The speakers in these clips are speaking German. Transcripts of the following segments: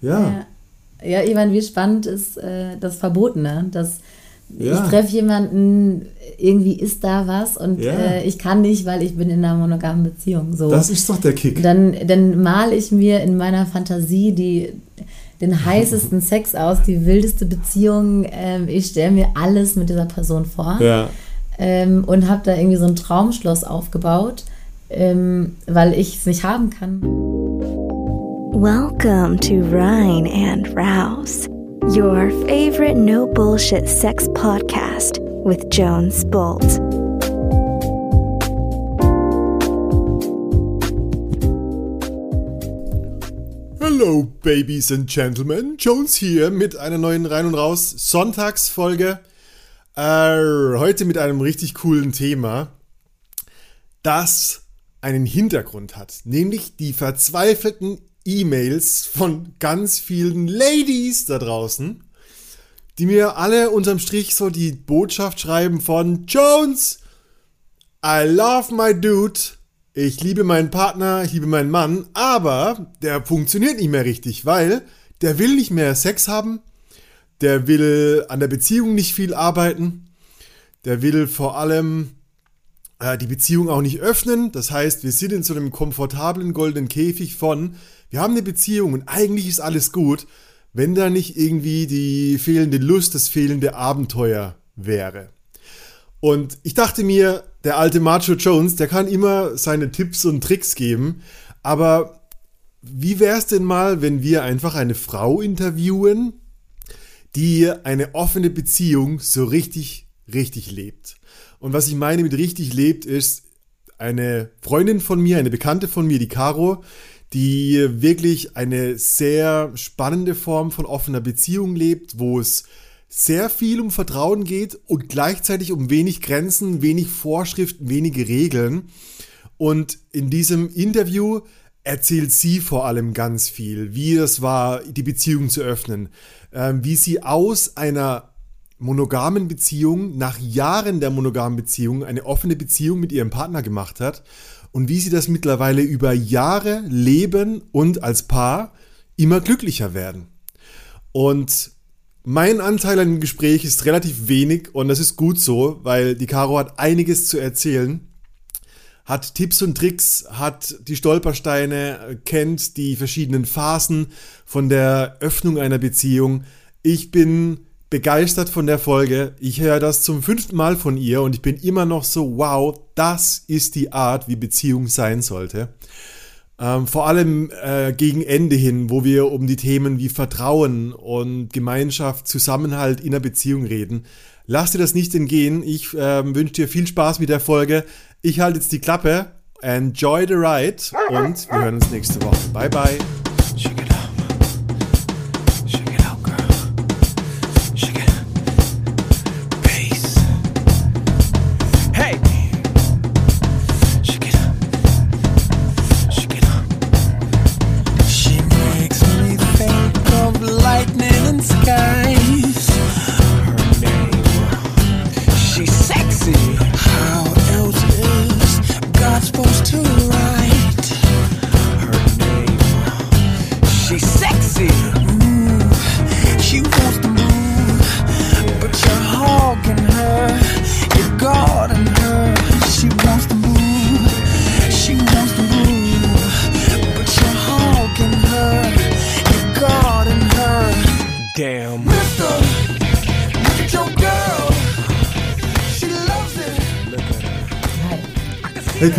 Ja. Ja, ja ich meine, wie spannend ist äh, das Verbotene, dass ja. ich treffe jemanden, irgendwie ist da was und ja. äh, ich kann nicht, weil ich bin in einer monogamen Beziehung. So. Das ist doch der Kick. Dann, dann male ich mir in meiner Fantasie die, den heißesten Sex aus, die wildeste Beziehung. Ähm, ich stelle mir alles mit dieser Person vor ja. ähm, und habe da irgendwie so ein Traumschloss aufgebaut, ähm, weil ich es nicht haben kann. Welcome to Rhine and Rouse. Your favorite no bullshit sex podcast with Jones Bolt. Hallo, Babies and Gentlemen. Jones hier mit einer neuen Rein und Raus Sonntagsfolge. Äh, heute mit einem richtig coolen Thema, das einen Hintergrund hat, nämlich die verzweifelten E-Mails von ganz vielen Ladies da draußen, die mir alle unterm Strich so die Botschaft schreiben von Jones, I love my dude, ich liebe meinen Partner, ich liebe meinen Mann, aber der funktioniert nicht mehr richtig, weil der will nicht mehr Sex haben, der will an der Beziehung nicht viel arbeiten, der will vor allem äh, die Beziehung auch nicht öffnen. Das heißt, wir sind in so einem komfortablen goldenen Käfig von, wir haben eine Beziehung und eigentlich ist alles gut, wenn da nicht irgendwie die fehlende Lust, das fehlende Abenteuer wäre. Und ich dachte mir, der alte Macho Jones, der kann immer seine Tipps und Tricks geben, aber wie wäre es denn mal, wenn wir einfach eine Frau interviewen, die eine offene Beziehung so richtig, richtig lebt? Und was ich meine mit richtig lebt, ist eine Freundin von mir, eine Bekannte von mir, die Caro, die wirklich eine sehr spannende Form von offener Beziehung lebt, wo es sehr viel um Vertrauen geht und gleichzeitig um wenig Grenzen, wenig Vorschriften, wenige Regeln. Und in diesem Interview erzählt sie vor allem ganz viel, wie es war, die Beziehung zu öffnen, ähm, wie sie aus einer monogamen Beziehung nach Jahren der monogamen Beziehung eine offene Beziehung mit ihrem Partner gemacht hat und wie sie das mittlerweile über Jahre leben und als Paar immer glücklicher werden. Und mein Anteil an dem Gespräch ist relativ wenig und das ist gut so, weil die Caro hat einiges zu erzählen, hat Tipps und Tricks, hat die Stolpersteine, kennt die verschiedenen Phasen von der Öffnung einer Beziehung. Ich bin begeistert von der Folge. Ich höre das zum fünften Mal von ihr und ich bin immer noch so, wow, das ist die Art, wie Beziehung sein sollte. Ähm, vor allem äh, gegen Ende hin, wo wir um die Themen wie Vertrauen und Gemeinschaft, Zusammenhalt in der Beziehung reden. Lass dir das nicht entgehen. Ich äh, wünsche dir viel Spaß mit der Folge. Ich halte jetzt die Klappe. Enjoy the ride und wir hören uns nächste Woche. Bye bye.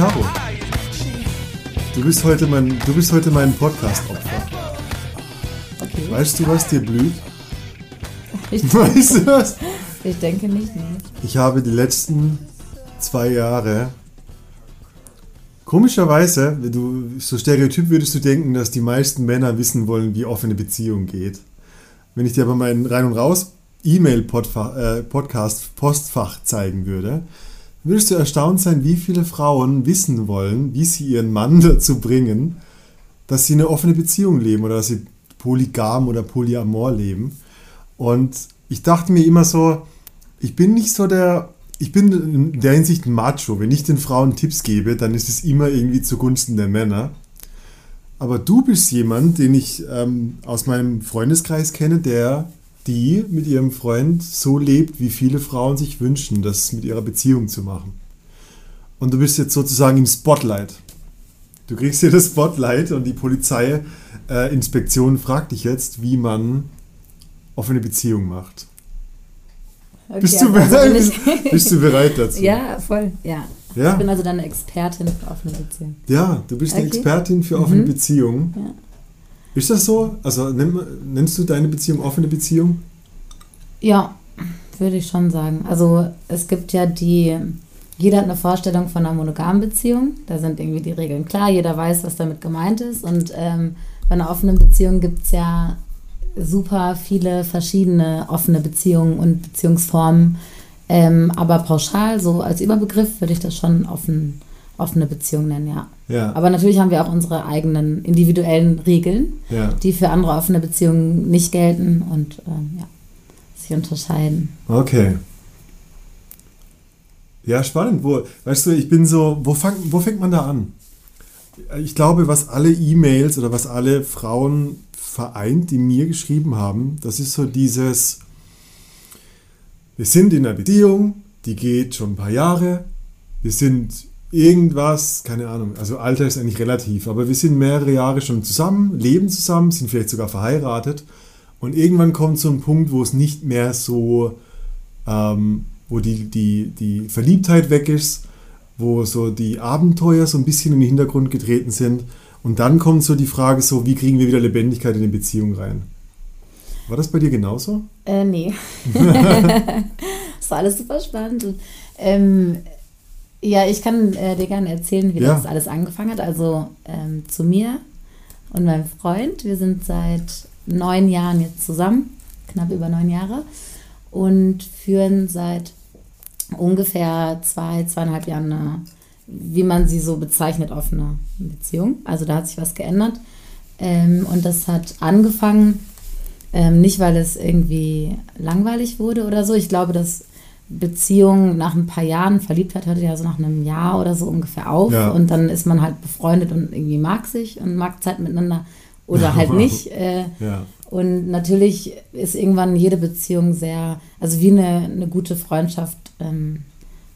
Caro, du bist heute mein, du bist heute mein Podcast-Opfer. Okay. Weißt du, was dir blüht? Ich weißt du was? Ich denke nicht. Nee. Ich habe die letzten zwei Jahre Komischerweise, du so stereotyp würdest du denken, dass die meisten Männer wissen wollen, wie offene Beziehung geht. Wenn ich dir aber meinen Rein und Raus E-Mail-Podcast äh, zeigen würde, würdest du erstaunt sein, wie viele Frauen wissen wollen, wie sie ihren Mann dazu bringen, dass sie eine offene Beziehung leben oder dass sie polygam oder polyamor leben. Und ich dachte mir immer so, ich bin nicht so der, ich bin in der Hinsicht Macho. Wenn ich den Frauen Tipps gebe, dann ist es immer irgendwie zugunsten der Männer. aber du bist jemand, den ich ähm, aus meinem Freundeskreis kenne, der die mit ihrem Freund so lebt, wie viele Frauen sich wünschen, das mit ihrer Beziehung zu machen. Und du bist jetzt sozusagen im Spotlight. Du kriegst hier das Spotlight und die Polizeiinspektion äh, fragt dich jetzt, wie man offene Beziehung macht. Okay, bist, du also bereit, bist, bist, du bereit dazu? Ja, voll, ja. ja. Ich bin also dann eine Expertin für offene Beziehungen. Ja, du bist okay. eine Expertin für offene mhm. Beziehungen. Ja. Ist das so? Also nennst du deine Beziehung offene Beziehung? Ja, würde ich schon sagen. Also es gibt ja die, jeder hat eine Vorstellung von einer monogamen Beziehung. Da sind irgendwie die Regeln klar, jeder weiß, was damit gemeint ist. Und ähm, bei einer offenen Beziehung gibt es ja super viele verschiedene offene Beziehungen und Beziehungsformen. Ähm, aber pauschal, so als Überbegriff, würde ich das schon offen, offene Beziehung nennen, ja. ja. Aber natürlich haben wir auch unsere eigenen individuellen Regeln, ja. die für andere offene Beziehungen nicht gelten und ähm, ja, sich unterscheiden. Okay. Ja, spannend. Wo, weißt du, ich bin so, wo, fang, wo fängt man da an? Ich glaube, was alle E-Mails oder was alle Frauen vereint, die mir geschrieben haben. Das ist so dieses, wir sind in einer Beziehung, die geht schon ein paar Jahre, wir sind irgendwas, keine Ahnung, also Alter ist eigentlich relativ, aber wir sind mehrere Jahre schon zusammen, leben zusammen, sind vielleicht sogar verheiratet und irgendwann kommt so ein Punkt, wo es nicht mehr so, ähm, wo die, die, die Verliebtheit weg ist, wo so die Abenteuer so ein bisschen in den Hintergrund getreten sind und dann kommt so die Frage so, wie kriegen wir wieder Lebendigkeit in die Beziehung rein? War das bei dir genauso? Äh, nee. das war alles super spannend. Und, ähm, ja, ich kann äh, dir gerne erzählen, wie ja. das alles angefangen hat. Also ähm, zu mir und meinem Freund. Wir sind seit neun Jahren jetzt zusammen, knapp über neun Jahre, und führen seit ungefähr zwei, zweieinhalb Jahren eine wie man sie so bezeichnet, offene Beziehung. Also da hat sich was geändert. Ähm, und das hat angefangen, ähm, nicht weil es irgendwie langweilig wurde oder so. Ich glaube, dass Beziehung nach ein paar Jahren, Verliebtheit hört ja so nach einem Jahr oder so ungefähr auf. Ja. Und dann ist man halt befreundet und irgendwie mag sich und mag Zeit miteinander oder halt nicht. Äh, ja. Und natürlich ist irgendwann jede Beziehung sehr, also wie eine, eine gute Freundschaft. Ähm,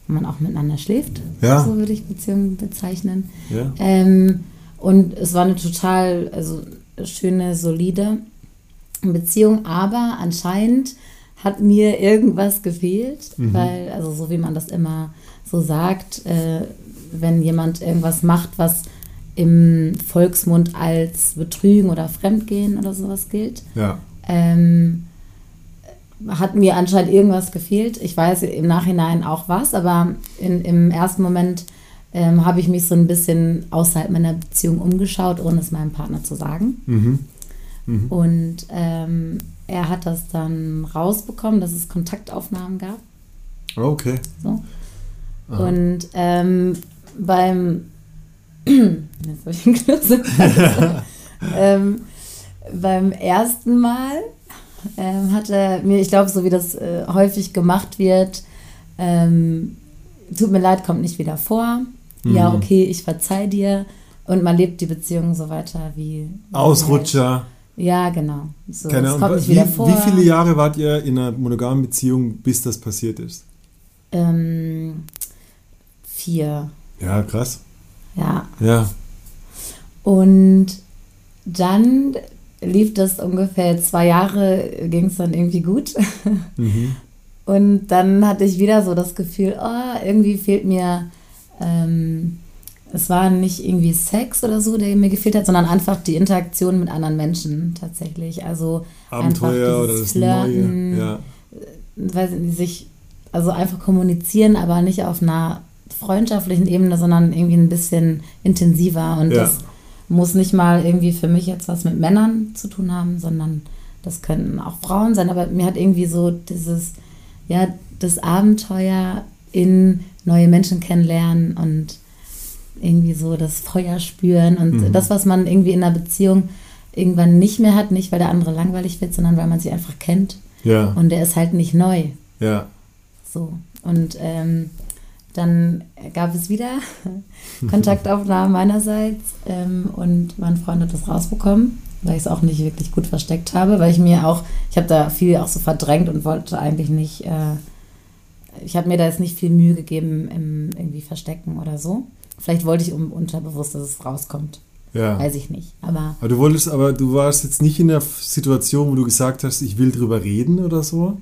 wenn man auch miteinander schläft. Ja. So würde ich Beziehungen bezeichnen. Ähm, und es war eine total also, schöne, solide Beziehung, aber anscheinend hat mir irgendwas gefehlt, mhm. weil, also so wie man das immer so sagt, äh, wenn jemand irgendwas macht, was im Volksmund als Betrügen oder Fremdgehen oder sowas gilt, ja. ähm, hat mir anscheinend irgendwas gefehlt. Ich weiß im Nachhinein auch was, aber in, im ersten Moment ähm, habe ich mich so ein bisschen außerhalb meiner Beziehung umgeschaut, ohne es meinem Partner zu sagen. Mhm. Mhm. Und ähm, er hat das dann rausbekommen, dass es Kontaktaufnahmen gab. Okay. So. Und ähm, beim jetzt habe ich einen Knüssel. ähm, beim ersten Mal ähm, hat er mir, ich glaube, so wie das äh, häufig gemacht wird, ähm, tut mir leid, kommt nicht wieder vor. Mhm. Ja, okay, ich verzeih dir. Und man lebt die Beziehung so weiter wie. Ausrutscher. Halt. Ja, genau. So, Keine Ahnung. Wie, wie, viele Jahre wart ihr in einer monogamen Beziehung, bis das passiert ist? Ähm, vier. Ja, krass. Ja. Ja. Und dann lief das ungefähr zwei Jahre, ging es dann irgendwie gut. Mhm. Und dann hatte ich wieder so das Gefühl, oh, irgendwie fehlt mir, ähm, es war nicht irgendwie Sex oder so, der mir gefehlt hat, sondern einfach die Interaktion mit anderen Menschen tatsächlich. Also Abenteuer oder das Flirten, Neue. Ja. Weil sich, also einfach kommunizieren, aber nicht auf einer freundschaftlichen Ebene, sondern irgendwie ein bisschen intensiver. Und ja. das muss nicht mal irgendwie für mich jetzt was mit Männern zu tun haben, sondern das könnten auch Frauen sein. Aber mir hat irgendwie so dieses, ja, das Abenteuer in neue Menschen kennenlernen und irgendwie so das Feuer spüren und mhm. das, was man irgendwie in einer Beziehung irgendwann nicht mehr hat, nicht weil der andere langweilig wird, sondern weil man sie einfach kennt. Ja. Und der ist halt nicht neu. Ja. So. Und ähm, dann gab es wieder Kontaktaufnahmen meinerseits ähm, und mein Freund hat das rausbekommen, weil ich es auch nicht wirklich gut versteckt habe, weil ich mir auch, ich habe da viel auch so verdrängt und wollte eigentlich nicht, äh, ich habe mir da jetzt nicht viel Mühe gegeben im irgendwie Verstecken oder so. Vielleicht wollte ich unterbewusst, dass es rauskommt. Ja. Weiß ich nicht. Aber, aber du wolltest, aber du warst jetzt nicht in der Situation, wo du gesagt hast, ich will drüber reden oder so?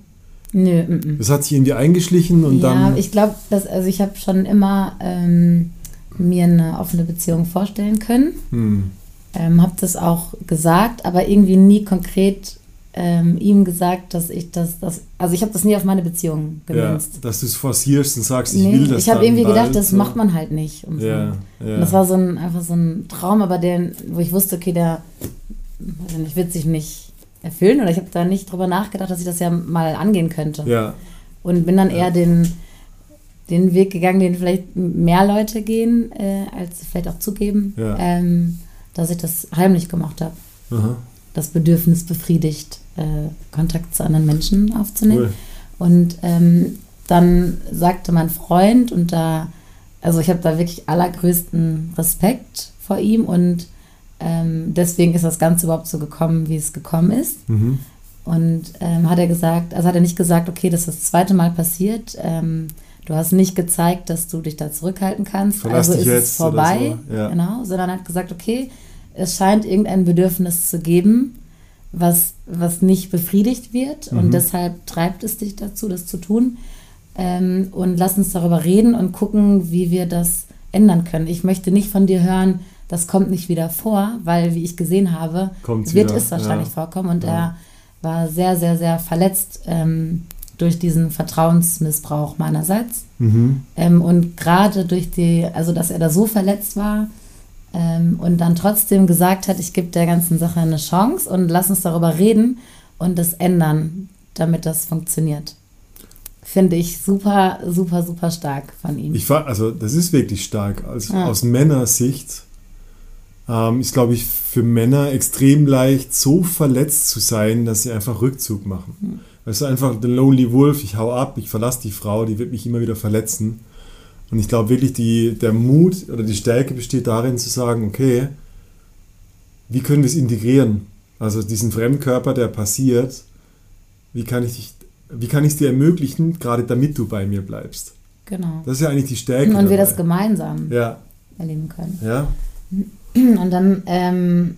Nö. M -m. Das hat sich irgendwie eingeschlichen und ja, dann. Ja, ich glaube, dass also ich habe schon immer ähm, mir eine offene Beziehung vorstellen können. Hm. Ähm, habe das auch gesagt, aber irgendwie nie konkret ähm, ihm gesagt, dass ich das, das also ich habe das nie auf meine Beziehung gemünzt. Ja, dass du es forcierst und sagst, ich nee, will das. Ich habe irgendwie gedacht, das so. macht man halt nicht. Und, so. ja, ja. und das war so ein, einfach so ein Traum, aber den, wo ich wusste, okay, der ich, wird sich nicht erfüllen oder ich habe da nicht drüber nachgedacht, dass ich das ja mal angehen könnte. Ja. Und bin dann eher den, den Weg gegangen, den vielleicht mehr Leute gehen, äh, als vielleicht auch zugeben, ja. ähm, dass ich das heimlich gemacht habe. Das Bedürfnis befriedigt, äh, Kontakt zu anderen Menschen aufzunehmen. Cool. Und ähm, dann sagte mein Freund, und da, also ich habe da wirklich allergrößten Respekt vor ihm und ähm, deswegen ist das Ganze überhaupt so gekommen, wie es gekommen ist. Mhm. Und ähm, hat er gesagt, also hat er nicht gesagt, okay, das ist das zweite Mal passiert. Ähm, du hast nicht gezeigt, dass du dich da zurückhalten kannst. Verlass also ist es vorbei. So. Ja. Genau, sondern hat gesagt, okay, es scheint irgendein Bedürfnis zu geben, was, was nicht befriedigt wird. Mhm. Und deshalb treibt es dich dazu, das zu tun. Ähm, und lass uns darüber reden und gucken, wie wir das ändern können. Ich möchte nicht von dir hören, das kommt nicht wieder vor, weil, wie ich gesehen habe, Kommt's wird wieder. es wahrscheinlich ja. vorkommen. Und ja. er war sehr, sehr, sehr verletzt ähm, durch diesen Vertrauensmissbrauch meinerseits. Mhm. Ähm, und gerade durch die, also dass er da so verletzt war ähm, und dann trotzdem gesagt hat, ich gebe der ganzen Sache eine Chance und lass uns darüber reden und das ändern, damit das funktioniert finde ich super, super, super stark von ihm. Ich war, also das ist wirklich stark. Also ja. Aus Männersicht ähm, ist, glaube ich, für Männer extrem leicht, so verletzt zu sein, dass sie einfach Rückzug machen. Mhm. Weißt du, einfach der Lonely Wolf, ich hau ab, ich verlasse die Frau, die wird mich immer wieder verletzen. Und ich glaube wirklich, die, der Mut oder die Stärke besteht darin zu sagen, okay, wie können wir es integrieren? Also diesen Fremdkörper, der passiert, wie kann ich dich, wie kann ich es dir ermöglichen, gerade damit du bei mir bleibst? Genau. Das ist ja eigentlich die Stärke. Und dabei. wir das gemeinsam ja. erleben können. Ja. Und dann ähm,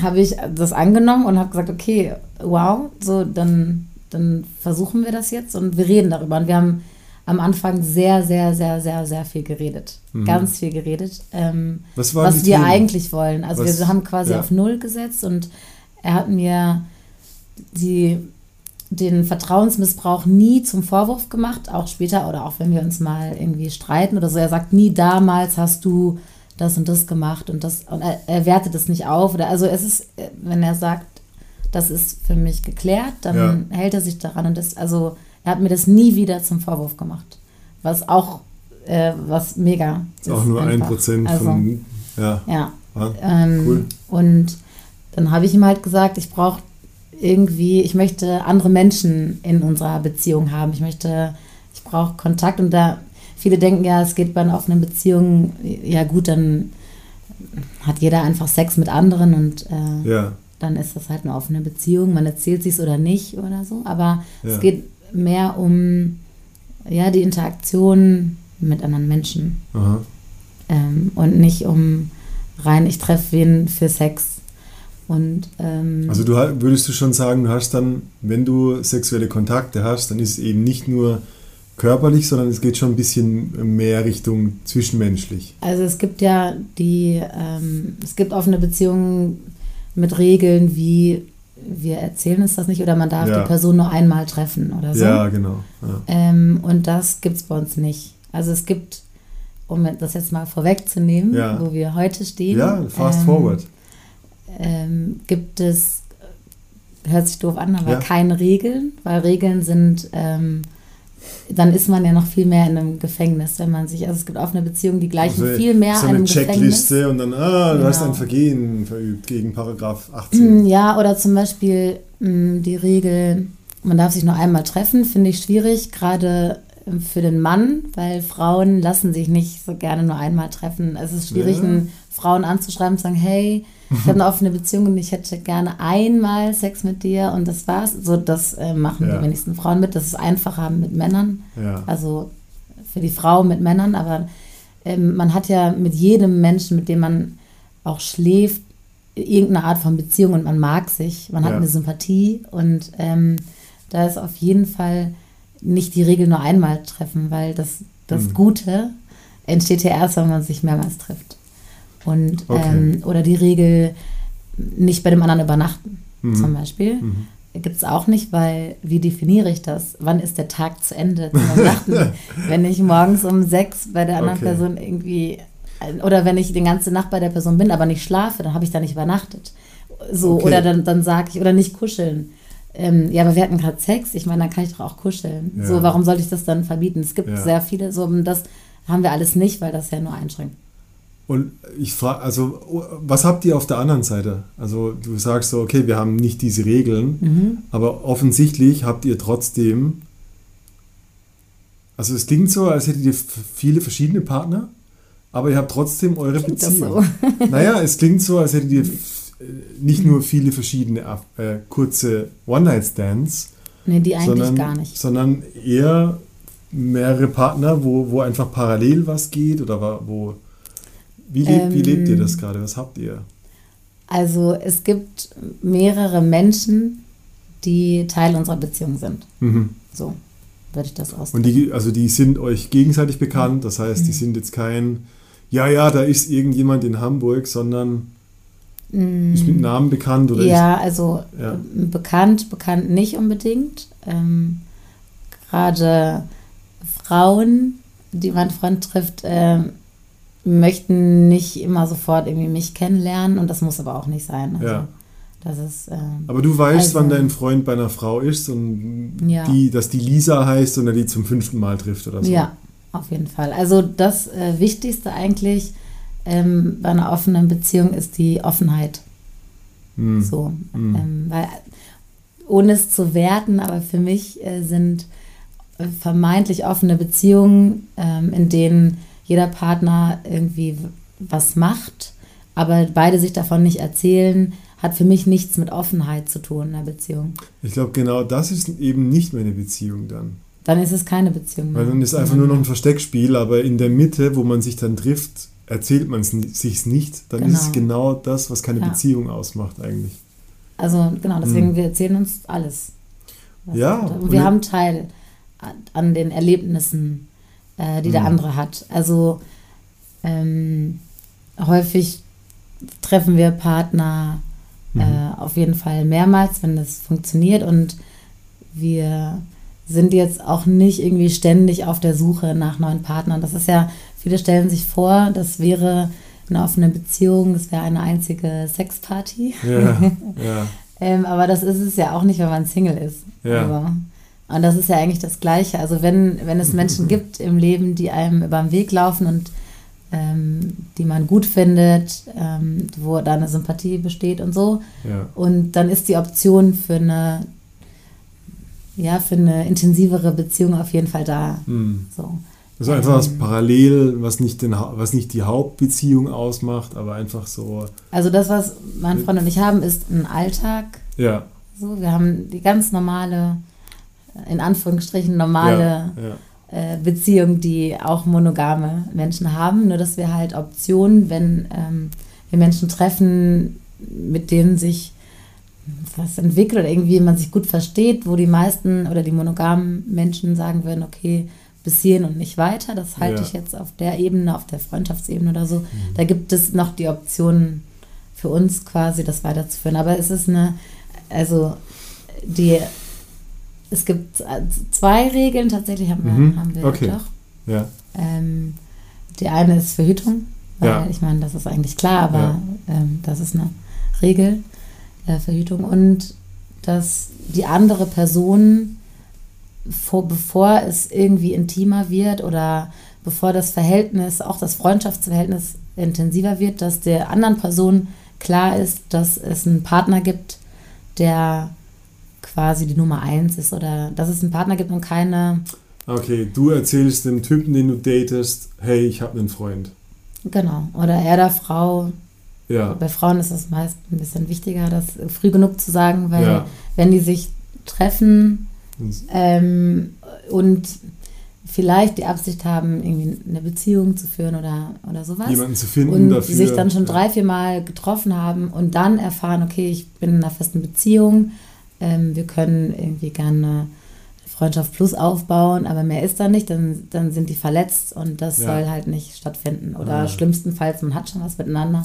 habe ich das angenommen und habe gesagt, okay, wow, so dann, dann versuchen wir das jetzt und wir reden darüber. Und wir haben am Anfang sehr, sehr, sehr, sehr, sehr viel geredet. Mhm. Ganz viel geredet. Ähm, was, was wir Themen? eigentlich wollen. Also was, wir haben quasi ja. auf Null gesetzt und er hat mir die, den Vertrauensmissbrauch nie zum Vorwurf gemacht, auch später oder auch wenn wir uns mal irgendwie streiten oder so. Er sagt nie, damals hast du das und das gemacht und das und er, er wertet es nicht auf oder also es ist, wenn er sagt, das ist für mich geklärt, dann ja. hält er sich daran und das, also er hat mir das nie wieder zum Vorwurf gemacht, was auch äh, was mega ist. Auch nur ein Prozent also, von ja. Ja. Ah, ähm, cool. Und dann habe ich ihm halt gesagt, ich brauche irgendwie, ich möchte andere Menschen in unserer Beziehung haben. Ich möchte, ich brauche Kontakt und da viele denken ja, es geht bei einer offenen Beziehung, ja gut, dann hat jeder einfach Sex mit anderen und äh, ja. dann ist das halt eine offene Beziehung. Man erzählt sich oder nicht oder so. Aber ja. es geht mehr um ja, die Interaktion mit anderen Menschen. Ähm, und nicht um rein, ich treffe wen für Sex. Und, ähm, also du würdest du schon sagen, du hast dann, wenn du sexuelle Kontakte hast, dann ist es eben nicht nur körperlich, sondern es geht schon ein bisschen mehr Richtung zwischenmenschlich. Also es gibt ja die, ähm, es gibt offene Beziehungen mit Regeln wie wir erzählen uns das nicht oder man darf ja. die Person nur einmal treffen oder so. Ja, genau. Ja. Ähm, und das gibt es bei uns nicht. Also es gibt, um das jetzt mal vorwegzunehmen, ja. wo wir heute stehen. Ja, fast ähm, forward. Ähm, gibt es, hört sich doof an, aber keine Regeln, weil Regeln sind ähm, dann ist man ja noch viel mehr in einem Gefängnis, wenn man sich, also es gibt offene Beziehungen, die gleichen also viel mehr so eine einem Checkliste Gefängnis. und dann, ah, du genau. hast ein Vergehen verübt gegen Paragraph 18. Mm, ja, oder zum Beispiel mm, die Regel, man darf sich nur einmal treffen, finde ich schwierig, gerade ähm, für den Mann, weil Frauen lassen sich nicht so gerne nur einmal treffen. Es ist schwierig, Ja. einen Frauen anzuschreiben und zu sagen, hey, ich habe eine offene Beziehung und ich hätte gerne einmal Sex mit dir und das war's. So, das äh, machen Ja. die wenigsten Frauen mit. Das ist einfacher mit Männern. Ja. Also für die Frau mit Männern, aber ähm, man hat ja mit jedem Menschen, mit dem man auch schläft, irgendeine Art von Beziehung und man mag sich, man hat Ja. eine Sympathie und ähm, da ist auf jeden Fall nicht die Regel nur einmal treffen, weil das, das Mhm. Gute entsteht ja erst, wenn man sich mehrmals trifft. Und Okay. ähm, oder die Regel nicht bei dem anderen übernachten, Mhm. zum Beispiel. Mhm. Gibt es auch nicht, weil wie definiere ich das? Wann ist der Tag zu Ende wenn ich morgens um sechs bei der anderen Okay. Person irgendwie oder wenn ich die ganze Nacht bei der Person bin, aber nicht schlafe, dann habe ich da nicht übernachtet. So, Okay. oder dann, dann sage ich, oder nicht kuscheln. Ähm, ja, aber wir hatten gerade Sex, ich meine, dann kann ich doch auch kuscheln. Ja. So, warum sollte ich das dann verbieten? Es gibt Ja. sehr viele, so das haben wir alles nicht, weil das ja nur einschränkt. Und ich frage, also, was habt ihr auf der anderen Seite? Also, du sagst so, okay, wir haben nicht diese Regeln, Mhm. aber offensichtlich habt ihr trotzdem, also es klingt so, als hättet ihr viele verschiedene Partner, aber ihr habt trotzdem eure Klingt Beziehung. naja, es klingt so, als hättet ihr äh, nicht nur viele verschiedene äh, kurze One-Night-Stands, Nee, die eigentlich sondern, gar nicht. sondern eher mehrere Partner, wo, wo einfach parallel was geht oder wo. Wie, lebt, wie Ähm, lebt ihr das gerade? Was habt ihr? Also es gibt mehrere Menschen, die Teil unserer Beziehung sind. Mhm. So würde ich das Und ausdrücken. die, also die sind euch gegenseitig bekannt, das heißt, Mhm. die sind jetzt kein, ja, ja, da ist irgendjemand in Hamburg, sondern ist mit Namen bekannt oder ja, also Ja. bekannt, bekannt nicht unbedingt. Ähm, Gerade Frauen, die mein Freund trifft, ähm, möchten nicht immer sofort irgendwie mich kennenlernen und das muss aber auch nicht sein. Also, Ja. Das ist ähm, Aber du weißt, Also- wann dein Freund bei einer Frau ist und Ja. die, dass die Lisa heißt und er die zum fünften Mal trifft oder so. Ja, auf jeden Fall. Also das äh, Wichtigste eigentlich ähm, bei einer offenen Beziehung ist die Offenheit. Hm. So, Mhm. ähm, weil ohne es zu werten, aber für mich äh, sind äh, vermeintlich offene Beziehungen, ähm, in denen jeder Partner irgendwie was macht, aber beide sich davon nicht erzählen, hat für mich nichts mit Offenheit zu tun in einer Beziehung. Ich glaube, genau das ist eben nicht mehr eine Beziehung dann. Dann ist es keine Beziehung mehr. Weil dann ist einfach nur noch ein Versteckspiel, aber in der Mitte, wo man sich dann trifft, erzählt man es sich nicht. Dann Genau. ist es genau das, was keine Ja. Beziehung ausmacht eigentlich. Also genau, deswegen, Mhm. wir erzählen uns alles. Ja, Und und wir ich- haben Teil an den Erlebnissen, äh, die der Mhm. andere hat. Also ähm, häufig treffen wir Partner Mhm. äh, auf jeden Fall mehrmals, wenn das funktioniert. Und wir sind jetzt auch nicht irgendwie ständig auf der Suche nach neuen Partnern. Das ist ja, viele stellen sich vor, das wäre eine offene Beziehung, das wäre eine einzige Sexparty. Ja, ja. Ähm, aber das ist es ja auch nicht, wenn man Single ist. Ja. Also, und das ist ja eigentlich das Gleiche. Also wenn, wenn es Menschen gibt im Leben, die einem über den Weg laufen und ähm, die man gut findet, ähm, wo da eine Sympathie besteht und so. ja. Und dann ist die Option für eine, ja, für eine intensivere Beziehung auf jeden Fall da. Hm. So. Das ist einfach was parallel, was nicht, den, was nicht die Hauptbeziehung ausmacht, aber einfach so, Also das, was mein Freund und ich haben, ist ein Alltag. ja. So, wir haben die ganz normale, in Anführungsstrichen normale ja, ja. äh, Beziehung, die auch monogame Menschen haben. Nur dass wir halt Optionen, wenn ähm, wir Menschen treffen, mit denen sich was entwickelt oder irgendwie man sich gut versteht, wo die meisten oder die monogamen Menschen sagen würden, okay, bis hierhin und nicht weiter. Das halte Ja. ich jetzt auf der Ebene, auf der Freundschaftsebene oder so. Da gibt es noch die Option für uns quasi, das weiterzuführen. Aber es ist eine, also die, es gibt äh, zwei Regeln, tatsächlich haben wir, Mhm, haben wir okay. doch. ja. Ähm, die eine ist Verhütung, weil Ja. ich meine, das ist eigentlich klar, aber Ja. ähm, das ist eine Regel, äh, Verhütung. Und dass die andere Person, vor, bevor es irgendwie intimer wird oder bevor das Verhältnis, auch das Freundschaftsverhältnis intensiver wird, dass der anderen Person klar ist, dass es einen Partner gibt, der quasi die Nummer eins ist oder dass es einen Partner gibt und keine Okay, du erzählst dem Typen, den du datest, hey, ich habe einen Freund. Genau. Oder er der Frau. Ja. Bei Frauen ist es meist ein bisschen wichtiger, das früh genug zu sagen, weil Ja. wenn die sich treffen ähm, und vielleicht die Absicht haben, irgendwie eine Beziehung zu führen oder, oder sowas. Jemanden zu finden und dafür. sich dann schon drei, vier Mal getroffen haben und dann erfahren, okay, ich bin in einer festen Beziehung, ähm, wir können irgendwie gerne Freundschaft plus aufbauen, aber mehr ist da nicht, dann, dann sind die verletzt und das Ja. soll halt nicht stattfinden. Oder Ah. schlimmstenfalls, man hat schon was miteinander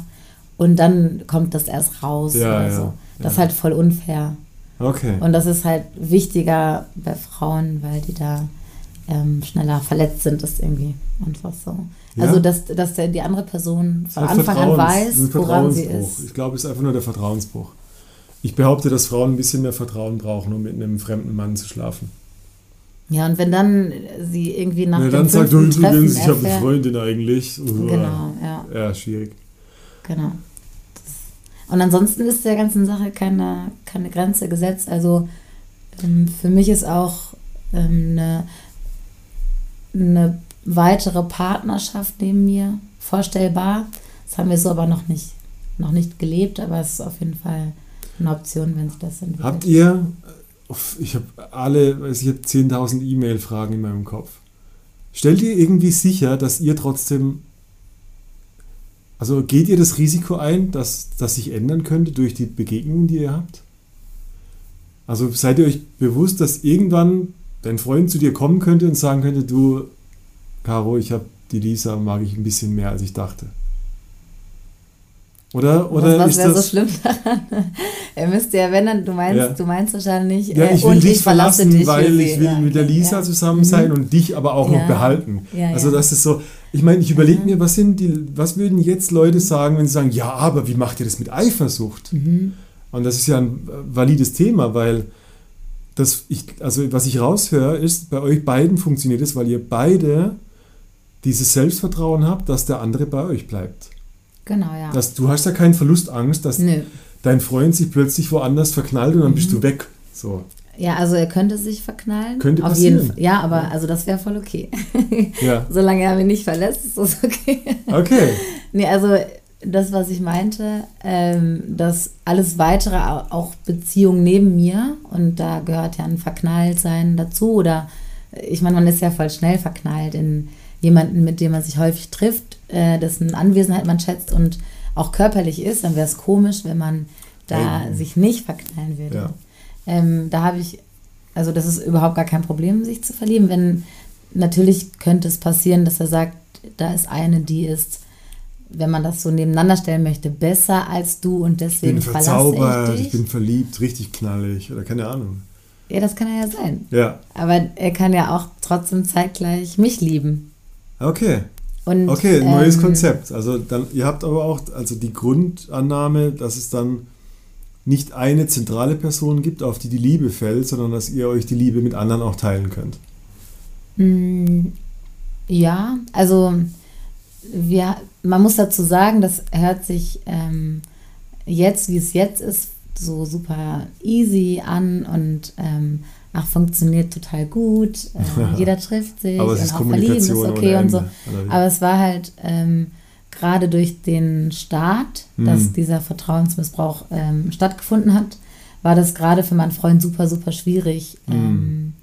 und dann kommt das erst raus Ja, oder ja, so. Das ist halt voll unfair. Okay. Und das ist halt wichtiger bei Frauen, weil die da ähm, schneller verletzt sind, ist irgendwie einfach so. Also, dass, dass der, die andere Person von Anfang an weiß, woran sie ist. Ich glaube, es ist einfach nur der Vertrauensbruch. Ich behaupte, dass Frauen ein bisschen mehr Vertrauen brauchen, um mit einem fremden Mann zu schlafen. Ja, und wenn dann sie irgendwie nach Ja, dem dann sagt du übrigens, ich habe eine Freundin eigentlich. Uah. Genau, ja, Ja, schwierig. genau. Und ansonsten ist der ganzen Sache keine, keine Grenze gesetzt. Also ähm, für mich ist auch ähm, eine, eine weitere Partnerschaft neben mir vorstellbar. Das haben wir so aber noch nicht, noch nicht gelebt, aber es ist auf jeden Fall eine Option, wenn sich das entwickelt. Habt ihr, uff, ich habe alle, weiß ich habe 10.000 E-Mail-Fragen in meinem Kopf. Stellt ihr irgendwie sicher, dass ihr trotzdem, also geht ihr das Risiko ein, dass das sich ändern könnte durch die Begegnungen, die ihr habt? Also seid ihr euch bewusst, dass irgendwann dein Freund zu dir kommen könnte und sagen könnte, du, Caro, ich habe die Lisa, mag ich ein bisschen mehr, als ich dachte. Oder, oder was was wäre so schlimm daran? er müsste ja, wenn dann, du meinst, Ja. du meinst wahrscheinlich, Ja, äh, ich will und dich ich verlasse verlassen, dich. weil ich will Ja, mit der Lisa ja. zusammen sein Mhm. und dich aber auch noch Ja. behalten. Ja, also ja. das ist so, ich meine, ich überlege Mhm. mir, was sind die, was würden jetzt Leute sagen, wenn sie sagen, ja, aber wie macht ihr das mit Eifersucht? Mhm. Und das ist ja ein valides Thema, weil das, ich, also was ich raushöre, ist, bei euch beiden funktioniert es, weil ihr beide dieses Selbstvertrauen habt, dass der andere bei euch bleibt. Genau, ja. Dass, du hast ja keinen Verlustangst, dass Nö. dein Freund sich plötzlich woanders verknallt und dann bist Mhm. du weg. So. Ja, also er könnte sich verknallen. Könnte Auf passieren. jeden Fall. Ja, aber also das wäre voll okay. Ja. Solange er mich nicht verlässt, ist das okay. Okay. nee, also das, was ich meinte, ähm, dass alles weitere, au- auch Beziehungen neben mir, und da gehört ja ein Verknalltsein dazu, oder ich meine, man ist ja voll schnell verknallt in jemanden, mit dem man sich häufig trifft, äh, dessen Anwesenheit man schätzt und auch körperlich ist, dann wäre es komisch, wenn man da Eben. sich nicht verknallen würde. Ja. Ähm, da habe ich, also das ist überhaupt gar kein Problem, sich zu verlieben. Wenn natürlich könnte es passieren, dass er sagt, da ist eine, die ist, wenn man das so nebeneinander stellen möchte, besser als du und Ich deswegen bin verlasse verzaubert, ich ich, dich. bin verliebt, richtig knallig oder keine Ahnung. ja, das kann er ja sein. Ja, Aber er kann ja auch trotzdem zeitgleich mich lieben. okay. Und, Okay, neues ähm, Konzept. Also dann, ihr habt aber auch also die Grundannahme, dass es dann nicht eine zentrale Person gibt, auf die die Liebe fällt, sondern dass ihr euch die Liebe mit anderen auch teilen könnt. Mm, Ja, also wir, man muss dazu sagen, das hört sich ähm, jetzt, wie es jetzt ist, so super easy an und ähm, ach, funktioniert total gut. Äh, jeder trifft sich Aber es und ist auch verlieben ist okay und so. Aber es war halt ähm, gerade durch den Start, dass Mhm. dieser Vertrauensmissbrauch ähm, stattgefunden hat, war das gerade für meinen Freund super, super schwierig, ähm,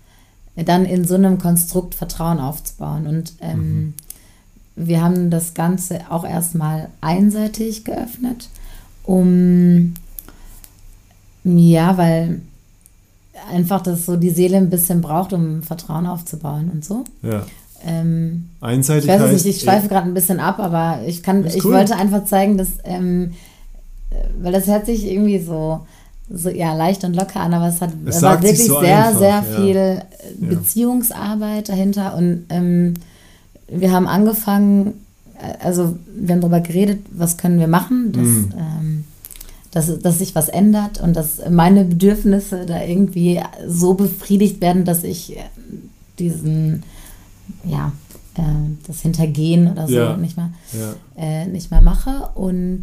dann in so einem Konstrukt Vertrauen aufzubauen. Und ähm, wir haben das Ganze auch erstmal einseitig geöffnet, um, ja, weil einfach das so die Seele ein bisschen braucht, um Vertrauen aufzubauen und so. Ja. Ähm, ich Einseitigkeit. weiß nicht, ich schweife gerade ein bisschen ab, aber ich kann, ich cool. wollte einfach zeigen, dass, ähm, äh, weil das hört sich irgendwie so, so ja, leicht und locker an, aber es hat Es war wirklich so sehr, einfach, sehr viel äh, Ja. Beziehungsarbeit dahinter und ähm, wir haben angefangen, äh, also wir haben darüber geredet, was können wir machen, dass, Mhm. ähm, dass, dass sich was ändert und dass meine Bedürfnisse da irgendwie so befriedigt werden, dass ich diesen, ja, äh, das Hintergehen oder so Ja. nicht mehr Ja. äh, nicht mehr mache. Und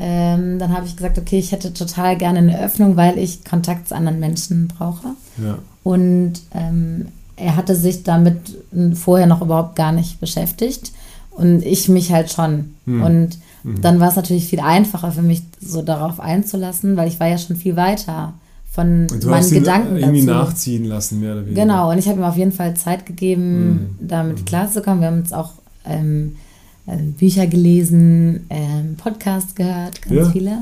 ähm, dann habe ich gesagt, okay, ich hätte total gerne eine Öffnung, weil ich Kontakt zu anderen Menschen brauche. Ja. Und ähm, er hatte sich damit vorher noch überhaupt gar nicht beschäftigt und ich mich halt schon. Hm. Und Mhm. dann war es natürlich viel einfacher für mich, so darauf einzulassen, weil ich war ja schon viel weiter von Und du meinen hast ihn Gedanken irgendwie dazu. nachziehen lassen, mehr oder weniger. Genau, und ich habe ihm auf jeden Fall Zeit gegeben, Mhm. damit klarzukommen. Wir haben uns auch ähm, äh, Bücher gelesen, ähm, Podcasts gehört, ganz Ja. viele.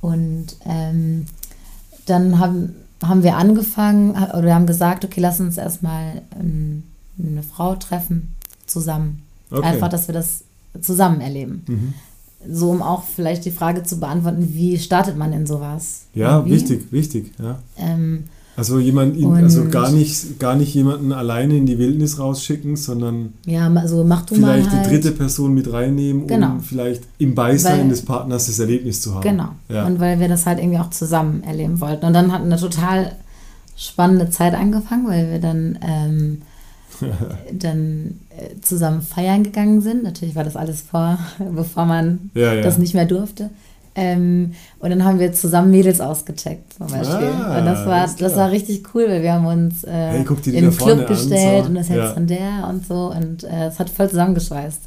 Und ähm, dann haben, haben wir angefangen, oder wir haben gesagt, okay, lass uns erstmal ähm, eine Frau treffen, zusammen. Okay. Einfach, dass wir das zusammen erleben. Mhm. So, um auch vielleicht die Frage zu beantworten, wie startet man in sowas? Ja, Irgendwie. wichtig, wichtig, ja. Ähm, Also jemand, in, also gar nicht, gar nicht jemanden alleine in die Wildnis rausschicken, sondern ja, ma- so mach du vielleicht mal halt. die dritte Person mit reinnehmen, Genau. um vielleicht im Beisein Weil- des Partners das Erlebnis zu haben. Genau. Ja. Und weil wir das halt irgendwie auch zusammen erleben wollten. Und dann hat eine total spannende Zeit angefangen, weil wir dann, ähm, dann äh, zusammen feiern gegangen sind. Natürlich war das alles vor, bevor man ja, ja. das nicht mehr durfte. Ähm, und dann haben wir zusammen Mädels ausgecheckt zum Beispiel. Ah, und das war, klar. das war richtig cool, weil wir haben uns äh, Hey, vorne Club an, gestellt so. und das jetzt Ja. von der und so. Und äh, es hat voll zusammengeschweißt.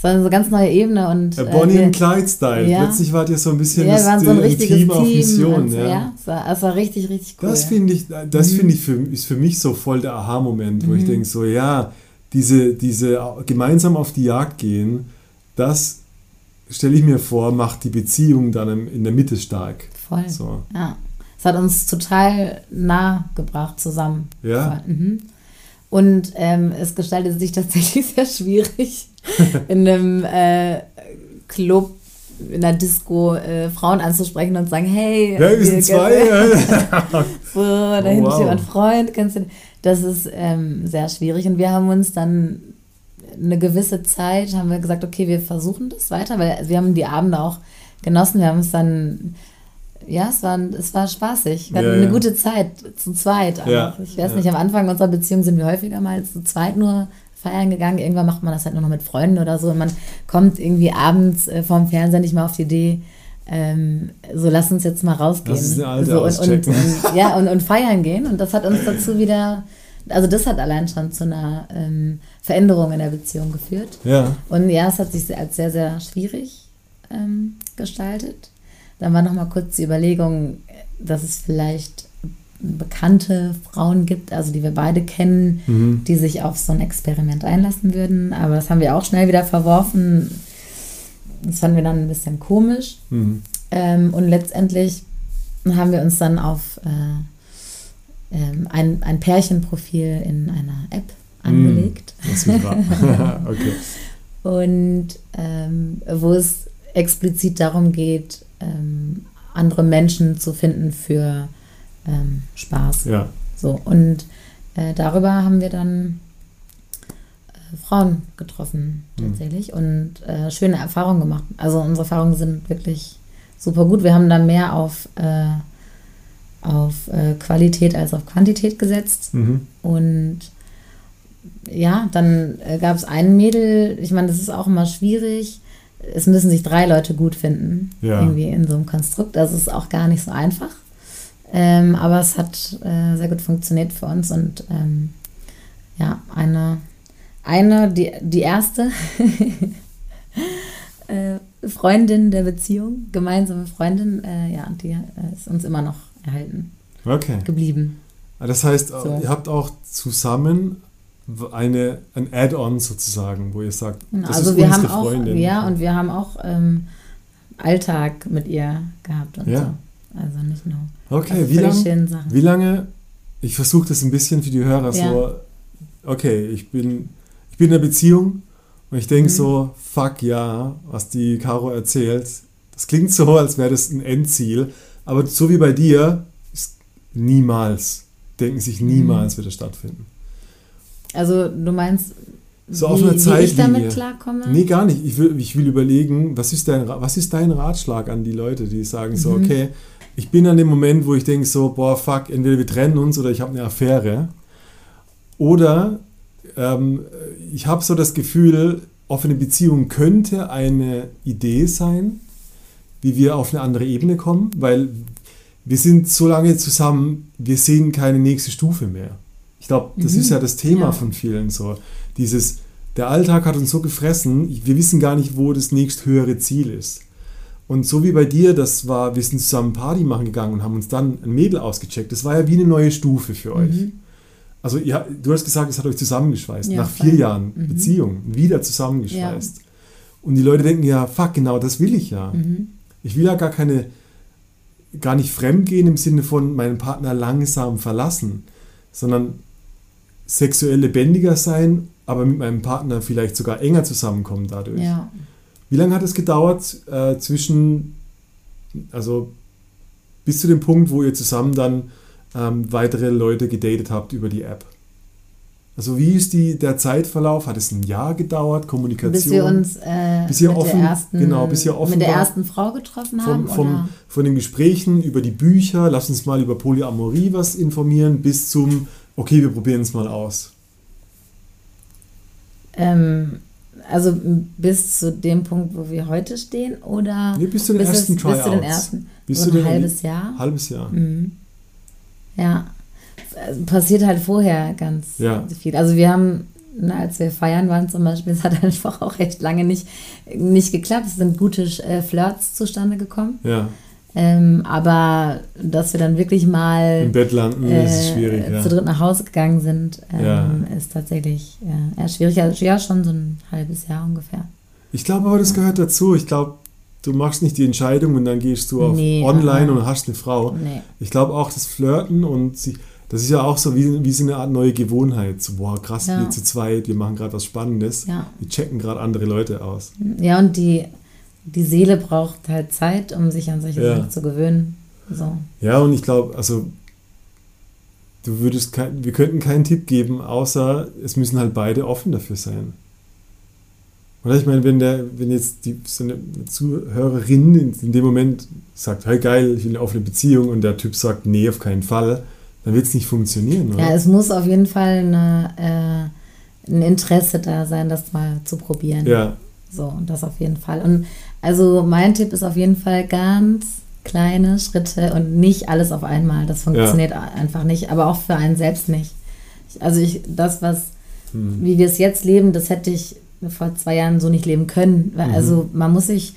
Es war eine ganz neue Ebene. Und, Äh, äh, Bonnie wir- und Clyde-Style. Ja. Plötzlich wart ihr so ein bisschen ja, das waren so ein äh, richtiges Team auf Mission. und, ja. ja. es, war, es war richtig, richtig cool. Das finde ich, das Mhm. finde ich für, ist für mich so voll der Aha-Moment, wo ich denke so, ja, diese, diese gemeinsam auf die Jagd gehen, das stelle ich mir vor, macht die Beziehung dann in der Mitte stark. Voll. So. Ja. Es hat uns total nah gebracht zusammen. Ja. Mhm. Und ähm, es gestaltet sich tatsächlich sehr schwierig, in einem äh, Club, in einer Disco äh, Frauen anzusprechen und sagen, hey, Ja, wir sind zwei. so, da hinten wow. mein Freund, kannst du. Das ist ähm, sehr schwierig. Und wir haben uns dann eine gewisse Zeit, haben wir gesagt, okay, wir versuchen das weiter, weil wir haben die Abende auch genossen. Wir haben es dann, ja, es war, es war spaßig. Wir hatten Ja, eine ja. gute Zeit zu zweit. Ja, Ich weiß nicht, am Anfang unserer Beziehung sind wir häufiger mal zu zweit nur feiern gegangen. Irgendwann macht man das halt nur noch mit Freunden oder so und man kommt irgendwie abends äh, vorm Fernseher nicht mehr auf die Idee, ähm, so lass uns jetzt mal rausgehen. Das ist eine alte so, und, und, und, ja, und, und feiern gehen. Und das hat uns dazu wieder, also das hat allein schon zu einer ähm, Veränderung in der Beziehung geführt. ja. Und ja, es hat sich als sehr, sehr schwierig ähm, gestaltet. Dann war noch mal kurz die Überlegung, dass es vielleicht bekannte Frauen gibt, also die wir beide kennen, Mhm. die sich auf so ein Experiment einlassen würden. Aber das haben wir auch schnell wieder verworfen. Das fanden wir dann ein bisschen komisch. Mhm. Ähm, und letztendlich haben wir uns dann auf äh, ähm, ein, ein Pärchenprofil in einer App angelegt. Das ist wahr. okay. Und ähm, wo es explizit darum geht, ähm, andere Menschen zu finden für ähm, Spaß. Ja. So, und äh, darüber haben wir dann äh, Frauen getroffen, Mhm. tatsächlich, und äh, schöne Erfahrungen gemacht. Also unsere Erfahrungen sind wirklich super gut. Wir haben da mehr auf, äh, auf äh, Qualität als auf Quantität gesetzt. Mhm. Und ja, dann äh, gab es ein Mädel, ich meine, das ist auch immer schwierig. Es müssen sich drei Leute gut finden, Ja. irgendwie in so einem Konstrukt. Das ist auch gar nicht so einfach. Ähm, aber es hat äh, sehr gut funktioniert für uns und ähm, ja, eine, eine die, die erste äh, Freundin der Beziehung, gemeinsame Freundin, äh, ja, die äh, ist uns immer noch erhalten Okay. geblieben. Ah, Das heißt, So. ihr habt auch zusammen eine, ein Add-on sozusagen, wo ihr sagt, Genau, das also ist wir unsere haben auch, Freundin. ja, und wir haben auch ähm, Alltag mit ihr gehabt und Ja. so. Also nicht nur Okay, wie Sachen. Wie lange? Ich versuche das ein bisschen für die Hörer Ja. so. Okay, ich bin, ich bin in einer Beziehung und ich denke Mhm. so, fuck ja, was die Caro erzählt. Das klingt so, als wäre das ein Endziel. Aber so wie bei dir, ist niemals, denken Mhm. sich niemals wieder stattfinden. Also du meinst, So wie, auf einer wie ich Zeitlinie. damit klarkomme? Nee, gar nicht. Ich will, ich will überlegen, was ist, dein, was ist dein Ratschlag an die Leute, die sagen so, Mhm. okay, ich bin an dem Moment, wo ich denke so, boah, fuck, entweder wir trennen uns oder ich habe eine Affäre. Oder ähm, ich habe so das Gefühl, offene Beziehung könnte eine Idee sein, wie wir auf eine andere Ebene kommen, weil wir sind so lange zusammen, wir sehen keine nächste Stufe mehr. Ich glaube, das mhm. ist ja das Thema ja. von vielen so. Dieses, der Alltag hat uns so gefressen, wir wissen gar nicht, wo das nächst höhere Ziel ist. Und so wie bei dir, das war, wir sind zusammen Party machen gegangen und haben uns dann ein Mädel ausgecheckt. Das war ja wie eine neue Stufe für euch. Mhm. Also ihr, du hast gesagt, es hat euch zusammengeschweißt. Ja, Nach vier Jahren mhm. Beziehung wieder zusammengeschweißt. Ja. Und die Leute denken ja, fuck, genau das will ich ja. Mhm. Ich will ja gar keine, gar nicht fremd gehen im Sinne von meinen Partner langsam verlassen, sondern sexuell lebendiger sein, aber mit meinem Partner vielleicht sogar enger zusammenkommen dadurch. Ja. Wie lange hat es gedauert äh, zwischen, also bis zu dem Punkt, wo ihr zusammen dann ähm, weitere Leute gedatet habt über die App? Also wie ist die, der Zeitverlauf? Hat es ein Jahr gedauert, Kommunikation? Bis wir uns äh, bis ihr offen, ersten, genau, bis ihr offen mit der ersten Frau getroffen haben? Vom, vom, von den Gesprächen über die Bücher, lass uns mal über Polyamorie was informieren, bis zum, okay, wir probieren es mal aus. Ähm, also bis zu dem Punkt, wo wir heute stehen, oder nee, bis zu den bis ersten es, Tryouts. Bis zu den ersten, bis so ein halbes Jahr? Halbes Jahr. Mhm. Ja, passiert halt vorher ganz ja. viel. Also wir haben, na, als wir feiern waren zum Beispiel, es hat einfach auch recht lange nicht, nicht geklappt. Es sind gute äh, Flirts zustande gekommen. Ja. Ähm, aber dass wir dann wirklich mal im Bett landen, äh, ist schwierig. Ja. Zu dritt nach Hause gegangen sind, ähm, ja. ist tatsächlich ja, eher schwierig. Ja, schon so ein halbes Jahr ungefähr. Ich glaube aber, das gehört dazu. Ich glaube, du machst nicht die Entscheidung und dann gehst du auf nee, online und hast eine Frau. Nee. Ich glaube auch das Flirten und sich das ist ja auch so wie, wie so eine Art neue Gewohnheit. So, boah, krass, wir zu zweit, wir machen gerade was Spannendes. Wir checken gerade andere Leute aus. Ja, und die, die Seele braucht halt Zeit, um sich an solche ja. Sachen zu gewöhnen. So. Ja, und ich glaube, also du würdest kein, wir könnten keinen Tipp geben, außer es müssen halt beide offen dafür sein. Oder ich meine, wenn der, wenn jetzt die, so eine Zuhörerin in, in dem Moment sagt, hey geil, ich will eine offene Beziehung und der Typ sagt, nee, auf keinen Fall, dann wird es nicht funktionieren. Oder? Ja, es muss auf jeden Fall eine, äh, ein Interesse da sein, das mal zu probieren. Ja. So, das auf jeden Fall. Und also mein Tipp ist auf jeden Fall ganz kleine Schritte und nicht alles auf einmal. Das funktioniert ja. einfach nicht, aber auch für einen selbst nicht. Also ich, das, was, hm. wie wir es jetzt leben, das hätte ich vor zwei Jahren so nicht leben können. Mhm. Also man muss sich,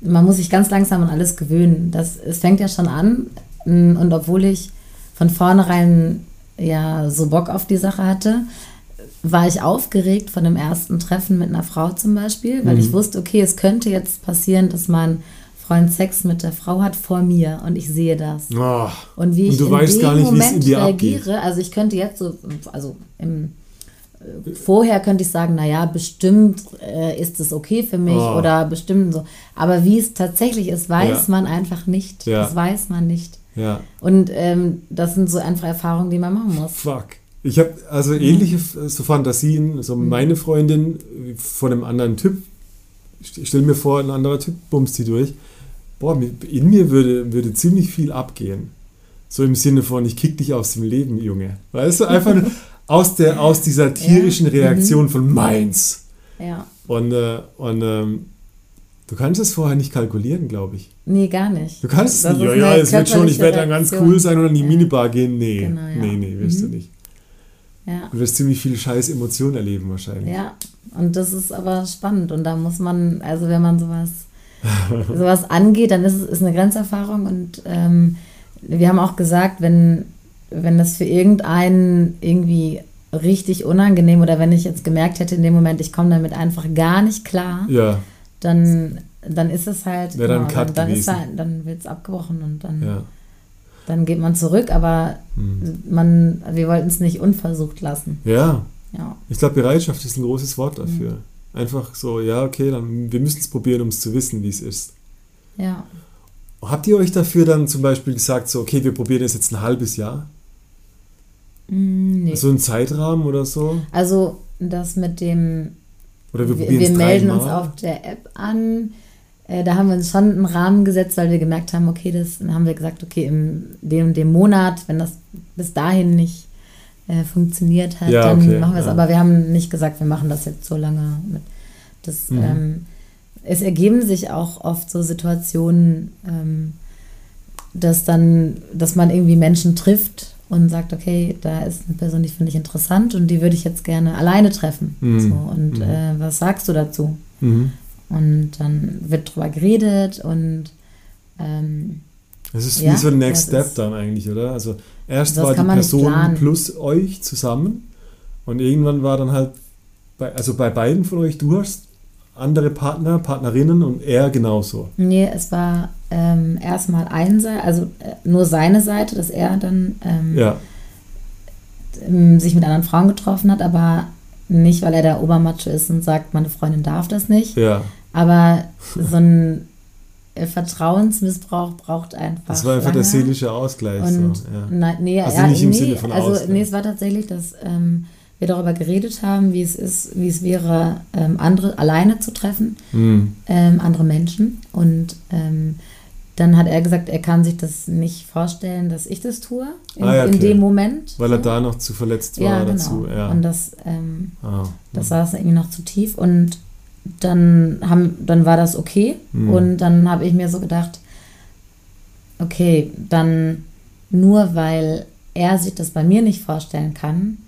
man muss sich ganz langsam an alles gewöhnen. Das, es fängt ja schon an und obwohl ich von vornherein ja so Bock auf die Sache hatte, war ich aufgeregt von dem ersten Treffen mit einer Frau zum Beispiel, weil mhm. ich wusste, okay, es könnte jetzt passieren, dass mein Freund Sex mit der Frau hat vor mir und ich sehe das. Oh. Und wie ich und in dem nicht, Moment reagiere, abgeht. also ich könnte jetzt so, also im äh, Vorher könnte ich sagen, naja, bestimmt äh, ist es okay für mich oh. oder bestimmt so. Aber wie es tatsächlich ist, weiß ja. man einfach nicht. Ja. Das weiß man nicht. Ja. Und ähm, das sind so einfach Erfahrungen, die man machen muss. Fuck. Ich habe also ähnliche so Fantasien, so mhm. meine Freundin von einem anderen Typ, ich stelle mir vor, ein anderer Typ bumst die durch. Boah, in mir würde, würde ziemlich viel abgehen. So im Sinne von, ich kick dich aus dem Leben, Junge. Weißt du, einfach aus, der, aus dieser tierischen ja. Reaktion mhm. von meins. Ja. Und, äh, und ähm, Du kannst es vorher nicht kalkulieren, glaube ich. Nee, gar nicht. Du kannst es nicht. Ja, ja, es wird schon, ich werde dann ganz cool sein und an die ja. Minibar gehen. Nee, genau, ja. nee, nee, wirst mhm. du nicht. Ja. Du wirst ziemlich viele scheiß Emotionen erleben wahrscheinlich. Ja, und das ist aber spannend. Und da muss man, also wenn man sowas, sowas angeht, dann ist es ist eine Grenzerfahrung. Und ähm, wir haben auch gesagt, wenn, wenn das für irgendeinen irgendwie richtig unangenehm oder wenn ich jetzt gemerkt hätte in dem Moment, ich komme damit einfach gar nicht klar. Ja dann, dann ist es halt, Wäre genau, dann, dann, ist halt, dann wird es abgebrochen und dann, ja. Dann geht man zurück, aber mhm. man, wir wollten es nicht unversucht lassen. Ja. ja. Ich glaube, Bereitschaft ist ein großes Wort dafür. Mhm. Einfach so, ja, okay, dann wir müssen es probieren, um es zu wissen, wie es ist. Ja. Habt ihr euch dafür dann zum Beispiel gesagt, so, okay, wir probieren es jetzt ein halbes Jahr? Mm, nee. So ein Zeitrahmen oder so? Also das mit dem oder wir, wir, wir melden uns auf der App an. Äh, da haben wir uns schon einen Rahmen gesetzt, weil wir gemerkt haben, okay, das dann haben wir gesagt, okay, in dem dem Monat, wenn das bis dahin nicht äh, funktioniert hat, ja, dann okay, machen wir es. Ja. Aber wir haben nicht gesagt, wir machen das jetzt so lange mit. Das, mhm. ähm, es ergeben sich auch oft so Situationen, ähm, dass dann, dass man irgendwie Menschen trifft und sagt, okay, da ist eine Person, die finde ich interessant und die würde ich jetzt gerne alleine treffen. Mhm. So, und Mhm. äh, was sagst du dazu? Mhm. Und dann wird drüber geredet und ähm, Das ist Ja, wie so ein Next Step dann eigentlich, oder? Also erst war die Person plus euch zusammen und irgendwann war dann halt, bei, also bei beiden von euch, du hast andere Partner, Partnerinnen und er genauso. nee, es war ähm, erstmal ein Seite, also äh, nur seine Seite, dass er dann ähm, Ja, ähm, sich mit anderen Frauen getroffen hat, aber nicht, weil er der Obermacho ist und sagt, meine Freundin darf das nicht. ja. Aber so ein äh, Vertrauensmissbrauch braucht einfach. Das war einfach der lange. seelische Ausgleich. Und so, ja. nein, nee, Also ja, nicht im nee, Sinne von also Ausgleich. nee, es war tatsächlich, dass ähm, wir darüber geredet haben, wie es ist, wie es wäre, ähm, andere alleine zu treffen, Hm. ähm, andere Menschen. Und ähm, dann hat er gesagt, er kann sich das nicht vorstellen, dass ich das tue in, Ah, ja, in okay. dem Moment. Weil er da noch zu verletzt war ja, genau. dazu. Ja. Und das, ähm, ah. das saß irgendwie noch zu tief und dann haben, dann war das okay Mhm. und dann habe ich mir so gedacht, okay, dann nur weil er sich das bei mir nicht vorstellen kann,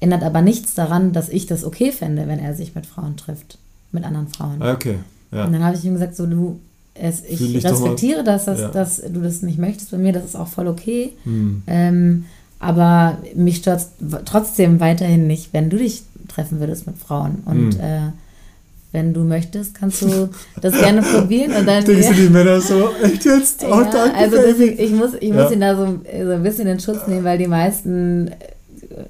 ändert aber nichts daran, dass ich das okay fände, wenn er sich mit Frauen trifft, mit anderen Frauen. Ah, okay. Ja. Und dann habe ich ihm gesagt, so du, es, ich mal- respektiere das, dass, Ja. dass du das nicht möchtest bei mir, das ist auch voll okay. Hm. Ähm, aber mich stört trotzdem weiterhin nicht, wenn du dich treffen würdest mit Frauen. Und Mhm. äh, wenn du möchtest, kannst du das gerne probieren. Und dann, Denkst du die Männer so, echt jetzt? Oh, ja, danke, also Baby. ich muss, ich muss ihn da so, so ein bisschen in Schutz nehmen, weil die meisten,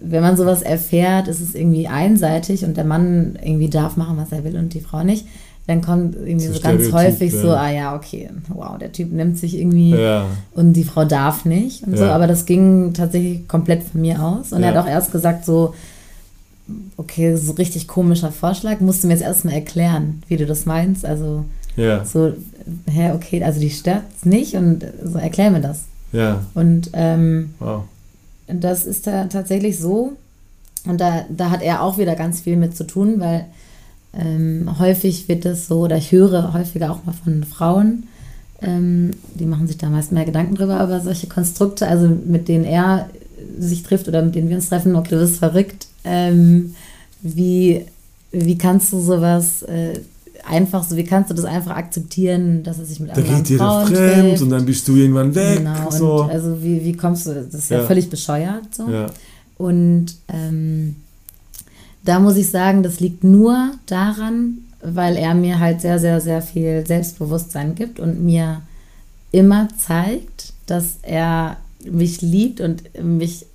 wenn man sowas erfährt, ist es irgendwie einseitig und der Mann irgendwie darf machen, was er will und die Frau nicht. Dann kommt irgendwie So so, ganz häufig so, ja. ah ja, okay, wow, der Typ nimmt sich irgendwie Ja. und die Frau darf nicht und so, Ja. aber das ging tatsächlich komplett von mir aus. Und er hat auch erst gesagt, so, okay, so richtig komischer Vorschlag, musst du mir jetzt erstmal erklären, wie du das meinst. Also Ja. so, hä, okay, also die stört es nicht und so erklär mir das. Ja. Und ähm, Wow. das ist da tatsächlich so. Und da, da hat er auch wieder ganz viel mit zu tun, weil ähm, häufig wird es so, oder ich höre häufiger auch mal von Frauen, ähm, die machen sich da meist mehr Gedanken drüber, aber solche Konstrukte, also mit denen er sich trifft oder mit denen wir uns treffen, okay, du bist verrückt, ähm, wie, wie kannst du sowas äh, einfach so, wie kannst du das einfach akzeptieren, dass er sich mit Da anderen geht dir Frauen fremd trifft? und dann bist du irgendwann weg. Genau, so. und also wie, wie kommst du, das ist ja, Ja. völlig bescheuert so. ja. Und ähm, da muss ich sagen, das liegt nur daran, weil er mir halt sehr, sehr, sehr viel Selbstbewusstsein gibt und mir immer zeigt, dass er mich liebt und mich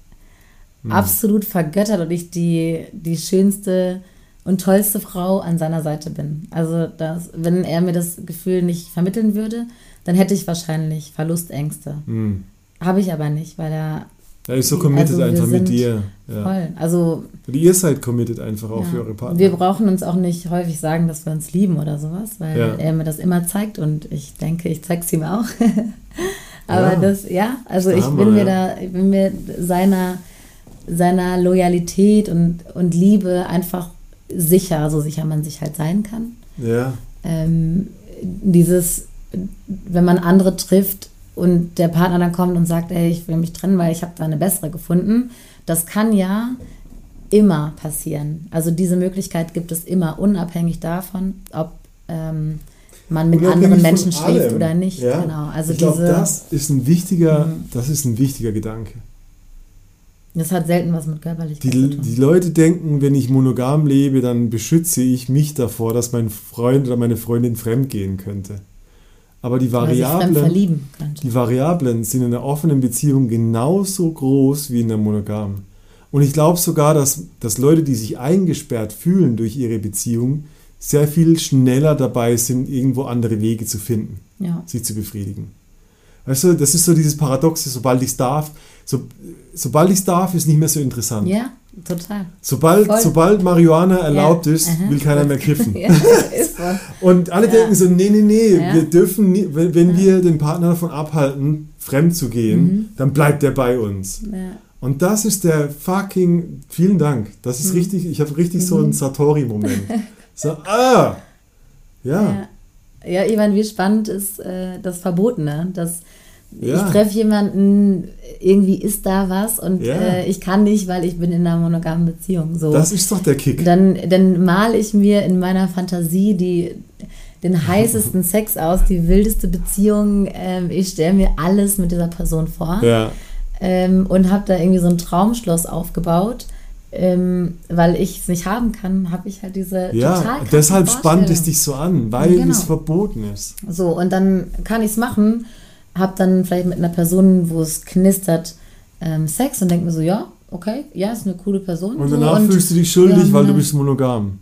Hm. absolut vergöttert und ich die, die schönste und tollste Frau an seiner Seite bin. Also, das, wenn er mir das Gefühl nicht vermitteln würde, dann hätte ich wahrscheinlich Verlustängste. Hm. Habe ich aber nicht, weil er Er ist so committed Also einfach mit dir. Ja. voll. Also Und ihr seid committed einfach auch Ja. für eure Partner. Wir brauchen uns auch nicht häufig sagen, dass wir uns lieben oder sowas, weil er mir das immer zeigt und ich denke, ich zeige es ihm auch. Aber Ja. das, ja, also Der ich bin mir ja. da, ich bin mir seiner, seiner Loyalität und, und Liebe einfach sicher, so sicher man sich halt sein kann. ja. Ähm, dieses, wenn man andere trifft und der Partner dann kommt und sagt, ey, ich will mich trennen, weil ich habe da eine bessere gefunden, das kann ja immer passieren. Also diese Möglichkeit gibt es immer, unabhängig davon, ob ähm, man mit anderen Menschen schläft allem. oder nicht. Ja. Genau. Also ich glaube, das ist ein wichtiger, Mhm. das ist ein wichtiger Gedanke. das hat selten was mit Körperlichkeit Die, zu tun. die Leute denken, wenn ich monogam lebe, dann beschütze ich mich davor, dass mein Freund oder meine Freundin fremdgehen könnte. Aber die Variablen, die Variablen sind in einer offenen Beziehung genauso groß wie in der monogamen. Und ich glaube sogar, dass, dass Leute, die sich eingesperrt fühlen durch ihre Beziehung, sehr viel schneller dabei sind, irgendwo andere Wege zu finden, Ja. sich zu befriedigen. Weißt du, das ist so dieses Paradoxe, sobald ich es darf, so, sobald ich es darf, ist nicht mehr so interessant. ja, total. Sobald, Voll. sobald Marihuana erlaubt Ja. ist, Aha. will keiner mehr kiffen. ja, ist so. Und alle Ja. denken so, nee, nee, nee, wir dürfen, nie, wenn, wenn wir den Partner davon abhalten, fremd zu gehen, Mhm. dann bleibt der bei uns. Und das ist der fucking, vielen Dank, das ist Mhm. richtig, ich habe richtig so Mhm. einen Satori-Moment. so, ah, ja, Ja. ja, ich meine, wie spannend ist äh, das Verbotene, dass ja. ich treffe jemanden, irgendwie ist da was und ja. äh, ich kann nicht, weil ich bin in einer monogamen Beziehung. So. Das ist doch der Kick. Dann, dann male ich mir in meiner Fantasie die, den heißesten Sex aus, die wildeste Beziehung. Ähm, ich stelle mir alles mit dieser Person vor ja. ähm, und habe da irgendwie so ein Traumschloss aufgebaut. Ähm, weil ich es nicht haben kann, habe ich halt diese ja, total deshalb spannt es dich so an, weil genau. es verboten ist. So, und dann kann ich es machen habe dann vielleicht mit einer Person, wo es knistert, ähm, Sex und denke mir so, ja, okay, ja, ist eine coole Person. Und danach so, und fühlst du dich schuldig, weil du bist monogam.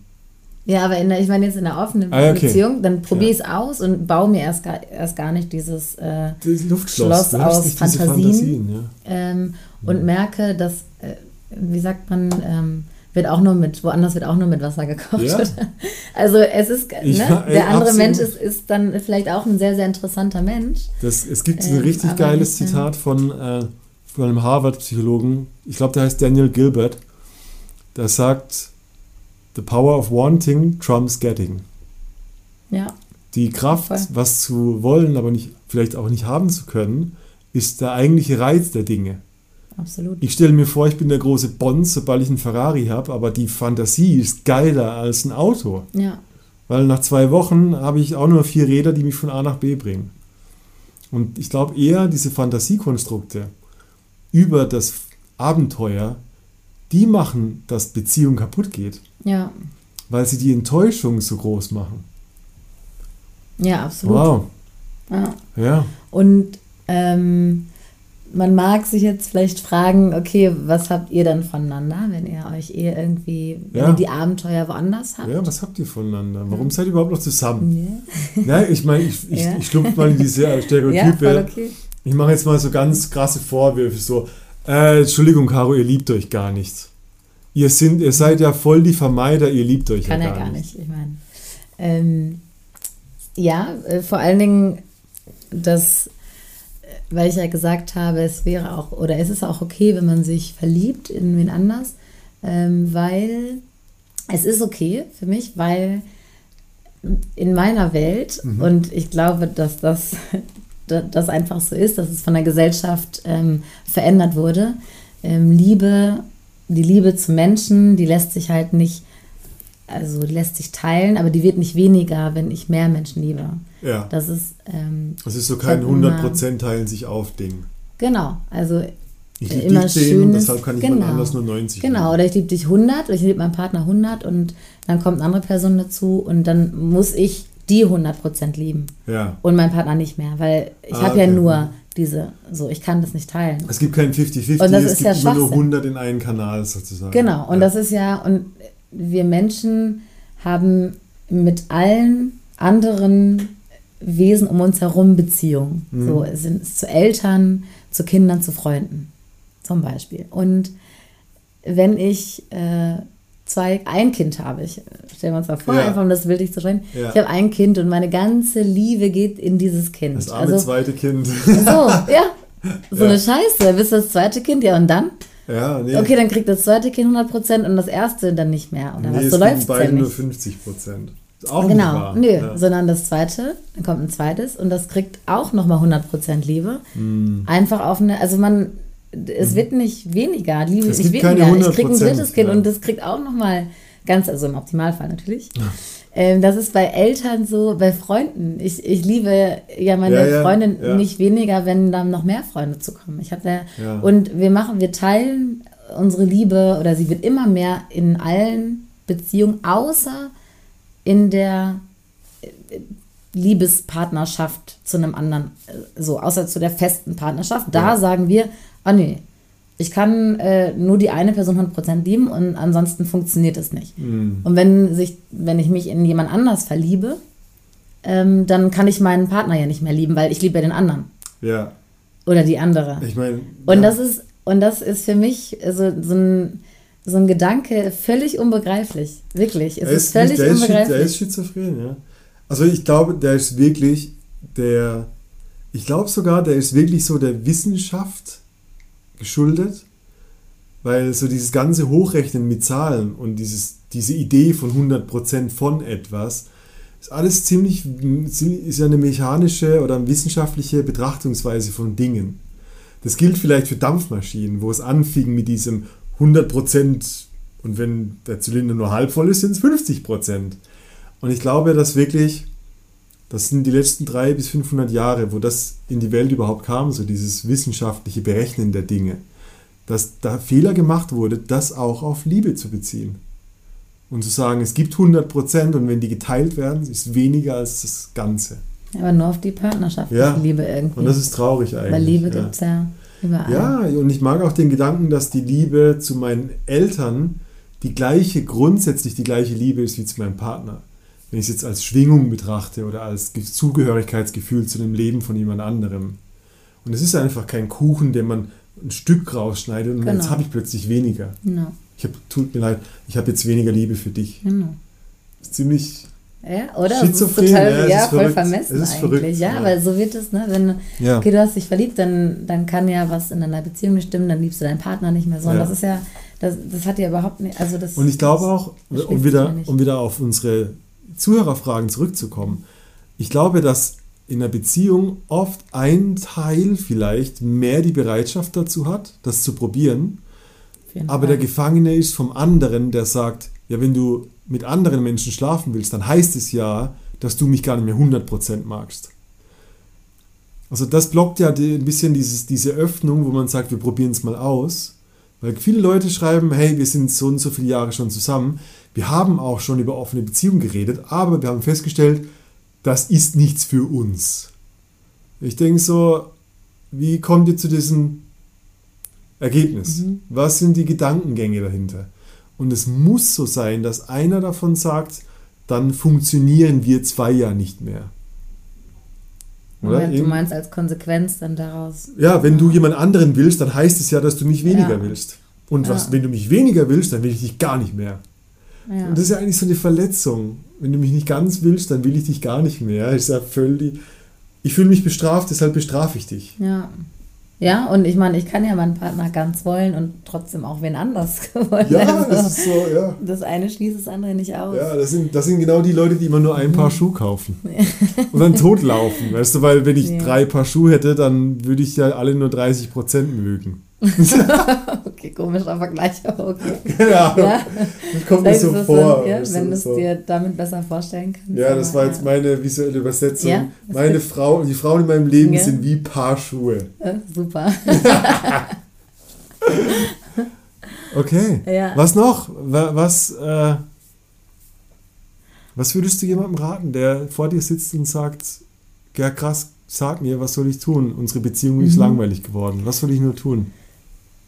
Ja, aber der, ich meine jetzt in einer offenen ah, okay. Beziehung, dann probiere ich es ja. aus und baue mir erst gar, erst gar nicht dieses äh, Luftschloss Schloss aus Fantasien, Fantasien ja. ähm, und merke, dass, äh, wie sagt man, ähm, wird auch nur mit, woanders wird auch nur mit Wasser gekocht. Ja. Also es ist, ne, ey, der andere absolut. Mensch ist, ist dann vielleicht auch ein sehr, sehr interessanter Mensch. Das, es gibt ein ähm, richtig geiles nicht, Zitat von, äh, von einem Harvard-Psychologen, ich glaube, der heißt Daniel Gilbert, der sagt, The power of wanting trumps getting. Ja. Die Kraft, Voll. was zu wollen, aber nicht, vielleicht auch nicht haben zu können, ist der eigentliche Reiz der Dinge. Absolut. Ich stelle mir vor, ich bin der große Bond, sobald ich einen Ferrari habe, aber die Fantasie ist geiler als ein Auto. Ja. Weil nach zwei Wochen habe ich auch nur vier Räder, die mich von A nach B bringen. Und ich glaube eher, diese Fantasiekonstrukte über das Abenteuer, die machen, dass Beziehung kaputt geht. Ja. Weil sie die Enttäuschung so groß machen. Ja, absolut. Wow. Ja. ja. Und ähm, man mag sich jetzt vielleicht fragen, okay, was habt ihr dann voneinander, wenn ihr euch eher irgendwie, wenn ja. ihr die Abenteuer woanders habt? Ja, was habt ihr voneinander? Warum seid ihr überhaupt noch zusammen? Ja. Nein, ich meine, ich, ich, ja. ich schlupfe mal in diese Stereotype. Ja, okay. Ich mache jetzt mal so ganz krasse Vorwürfe, so, äh, Entschuldigung, Caro, ihr liebt euch gar nicht. Ihr, sind, ihr seid ja voll die Vermeider, ihr liebt euch Kann ja gar, gar nicht. nicht. Ich meine, ähm, ja, äh, vor allen Dingen, das weil ich ja gesagt habe, es wäre auch, oder es ist auch okay, wenn man sich verliebt in wen anders, ähm, weil es ist okay für mich, weil in meiner Welt, mhm. und ich glaube, dass das, das einfach so ist, dass es von der Gesellschaft ähm, verändert wurde, ähm, Liebe, die Liebe zu Menschen, die lässt sich halt nicht also lässt sich teilen, aber die wird nicht weniger, wenn ich mehr Menschen liebe. Ja. Das ist. Ähm, das ist so kein 100% teilen sich auf Ding. Genau, also. Ich liebe immer dich 10, deshalb kann ich genau, mal anders nur 90 Genau, lieben. oder ich liebe dich 100 oder ich liebe meinen Partner 100 und dann kommt eine andere Person dazu und dann muss ich die 100% lieben. Ja. Und mein Partner nicht mehr, weil ich ah, habe ja nur diese, so, ich kann das nicht teilen. Es gibt kein 50-50, es gibt ja immer nur 100 in einen Kanal sozusagen. Genau, und ja. das ist ja, und wir Menschen haben mit allen anderen Wesen um uns herum Beziehungen. Mhm. So sind es zu Eltern, zu Kindern, zu Freunden zum Beispiel. Und wenn ich äh, zwei, ein Kind habe, ich stellen wir uns mal vor, ja. einfach um das bildlich zu schreiben. Ja. Ich habe ein Kind und meine ganze Liebe geht in dieses Kind. Das arme also, zweite Kind. So, ja. So ja. eine Scheiße. Bist das zweite Kind, ja, und dann? Ja, nee. Okay, dann kriegt das zweite Kind 100% und das erste dann nicht mehr. Oder nee, was? So läuft es beide ja nur 50%. Auch genau, nö, ja. sondern das zweite, dann kommt ein zweites und das kriegt auch nochmal 100% Liebe. Mm. Einfach auf eine, also man, es mhm. wird nicht weniger, Liebe es ist nicht weniger. Ich kriege ein drittes Kind ja. und das kriegt auch nochmal ganz, also im Optimalfall natürlich. Ja. Ähm, das ist bei Eltern so, bei Freunden. Ich, ich liebe ja meine ja, ja, Freundin ja. nicht weniger, wenn dann noch mehr Freunde zu kommen. Ich hatte und wir machen, wir teilen unsere Liebe oder sie wird immer mehr in allen Beziehungen, außer in der äh, Liebespartnerschaft zu einem anderen, äh, so außer zu der festen Partnerschaft. Da sagen wir, ah oh nee, ich kann äh, nur die eine Person 100% lieben und ansonsten funktioniert es nicht. Mhm. Und wenn, sich, wenn ich mich in jemand anders verliebe, ähm, dann kann ich meinen Partner ja nicht mehr lieben, weil ich liebe ja den anderen. Ja. Oder die andere. Ich meine. Und, ja. das ist, und das ist für mich so, so, ein, so ein Gedanke völlig unbegreiflich. Wirklich. Es ist, ist, völlig der unbegreiflich. Ist, der ist schizophren, ja. Also ich glaube, der ist wirklich der. Ich glaube sogar, der ist wirklich so der Wissenschaft geschuldet, weil so dieses ganze Hochrechnen mit Zahlen und dieses, diese Idee von 100% von etwas ist alles ziemlich, ist eine mechanische oder wissenschaftliche Betrachtungsweise von Dingen. Das gilt vielleicht für Dampfmaschinen, wo es anfing mit diesem 100 Prozent und wenn der Zylinder nur halb voll ist, sind es 50 Prozent. Und ich glaube, dass wirklich, das sind die letzten drei bis 500 Jahre, wo das in die Welt überhaupt kam, so dieses wissenschaftliche Berechnen der Dinge, dass da Fehler gemacht wurde, das auch auf Liebe zu beziehen. Und zu sagen, es gibt 100 Prozent und wenn die geteilt werden, ist weniger als das Ganze. Aber nur auf die partnerschaftliche Ja. Liebe irgendwie. Und das ist traurig eigentlich. Weil Liebe ja. gibt es ja überall. Ja, und ich mag auch den Gedanken, dass die Liebe zu meinen Eltern die gleiche, grundsätzlich die gleiche Liebe ist wie zu meinem Partner. Wenn ich es jetzt als Schwingung betrachte oder als Ge- Zugehörigkeitsgefühl zu dem Leben von jemand anderem. Und es ist einfach kein Kuchen, den man ein Stück rausschneidet und jetzt Genau. habe ich plötzlich weniger. Genau, Ich hab, tut mir leid, ich habe jetzt weniger Liebe für dich. genau. Das ist ziemlich, Ja, oder? Schizophren, total, ja, ja, voll verrückt. vermessen Es ist eigentlich. verrückt, ja, ja. weil so wird es, ne? Wenn, ja. okay, du hast dich verliebt, dann, dann kann ja was in deiner Beziehung nicht stimmen, dann liebst du deinen Partner nicht mehr so. Und das ist ja, das, das hat ja überhaupt nicht, also das. Und ich glaube auch, um wieder, um wieder auf unsere Zuhörerfragen zurückzukommen, ich glaube, dass in einer Beziehung oft ein Teil vielleicht mehr die Bereitschaft dazu hat, das zu probieren, aber der Gefangene ist vom anderen, der sagt, ja, wenn du mit anderen Menschen schlafen willst, dann heißt es ja, dass du mich gar nicht mehr 100% magst. Also das blockt ja die, ein bisschen dieses, diese Öffnung, wo man sagt, wir probieren es mal aus. Weil viele Leute schreiben, hey, wir sind so und so viele Jahre schon zusammen. Wir haben auch schon über offene Beziehungen geredet, aber wir haben festgestellt, das ist nichts für uns. Ich denke so, wie kommt ihr zu diesem Ergebnis? Mhm. Was sind die Gedankengänge dahinter? Und es muss so sein, dass einer davon sagt, dann funktionieren wir zwei ja nicht mehr. Oder? Du meinst als Konsequenz dann daraus. ja, wenn du jemand anderen willst, dann heißt es ja, dass du mich weniger Ja. willst. Und was, Ja. wenn du mich weniger willst, dann will ich dich gar nicht mehr. Ja. Und das ist ja eigentlich so eine Verletzung. Wenn du mich nicht ganz willst, dann will ich dich gar nicht mehr. Ist ja völlig. Ich fühle mich bestraft, deshalb bestrafe ich dich. Ja. Ja, und ich meine, ich kann ja meinen Partner ganz wollen und trotzdem auch wen anders wollen. Ja, Also, das ist so, ja. das eine schließt das andere nicht aus. Ja, das sind, das sind genau die Leute, die immer nur ein Mhm. Paar Schuhe kaufen. Und dann totlaufen. Weißt du, weil wenn ich Ja. drei Paar Schuhe hätte, dann würde ich ja alle nur 30 Prozent mögen. Okay, komischer Vergleich, aber okay. ja, Ja, das kommt mir so vor. so, ja, wenn du, du es so. dir damit besser vorstellen kannst. Ja, das war jetzt meine visuelle Übersetzung. Ja, meine Frau, die Frauen in meinem Leben sind wie Paar Schuhe. Äh, super. Okay. Was noch? Wa- Was, äh, was würdest du jemandem raten, der vor dir sitzt und sagt, ja krass, sag mir, was soll ich tun? Unsere Beziehung ist Mhm. langweilig geworden. Was soll ich nur tun?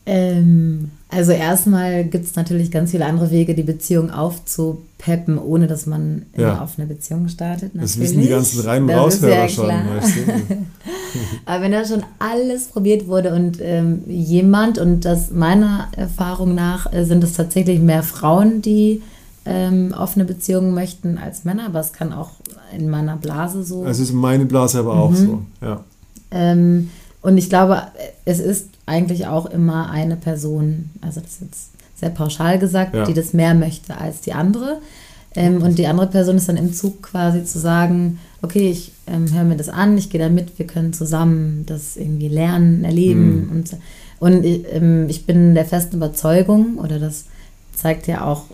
Ähm, also erstmal gibt es natürlich ganz viele andere Wege, die Beziehung aufzupeppen, ohne dass man immer Ja. auf eine Beziehung startet. Das Natürlich. wissen die ganzen Rein- und Das ist Raushörer ja schon. Weißt du? Aber wenn da schon alles probiert wurde und ähm, jemand, und das meiner Erfahrung nach äh, sind es tatsächlich mehr Frauen, die ähm, offene Beziehungen möchten als Männer, aber es kann auch in meiner Blase so. Also ist meine Blase aber auch Mhm. so. Ja. Ähm, und ich glaube, es ist eigentlich auch immer eine Person, also das ist jetzt sehr pauschal gesagt, Ja. die das mehr möchte als die andere. Ähm, und die andere Person ist dann im Zug quasi zu sagen, okay, ich ähm, höre mir das an, ich gehe da mit, wir können zusammen das irgendwie lernen, erleben. Mhm. Und, und ich, ähm, ich bin der festen Überzeugung, oder das zeigt ja auch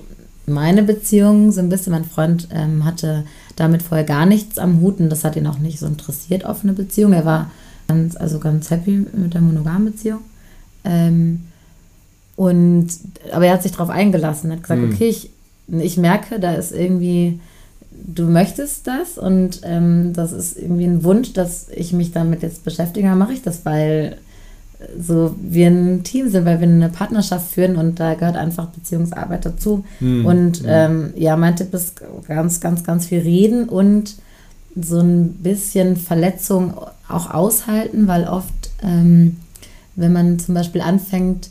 meine Beziehung so ein bisschen. Mein Freund ähm, hatte damit vorher gar nichts am Hut und das hat ihn auch nicht so interessiert, offene Beziehung. Er war ganz, also ganz happy mit der monogamen Beziehung. Ähm, und, aber er hat sich darauf eingelassen, hat gesagt, Mhm. okay, ich, ich merke, da ist irgendwie, du möchtest das und ähm, das ist irgendwie ein Wunsch, dass ich mich damit jetzt beschäftige, dann mache ich das, weil äh, so wir ein Team sind, weil wir eine Partnerschaft führen und da gehört einfach Beziehungsarbeit dazu. Hm, Und hm. ähm, ja, mein Tipp ist ganz, ganz, ganz viel reden und so ein bisschen Verletzung auch aushalten, weil oft, ähm, wenn man zum Beispiel anfängt,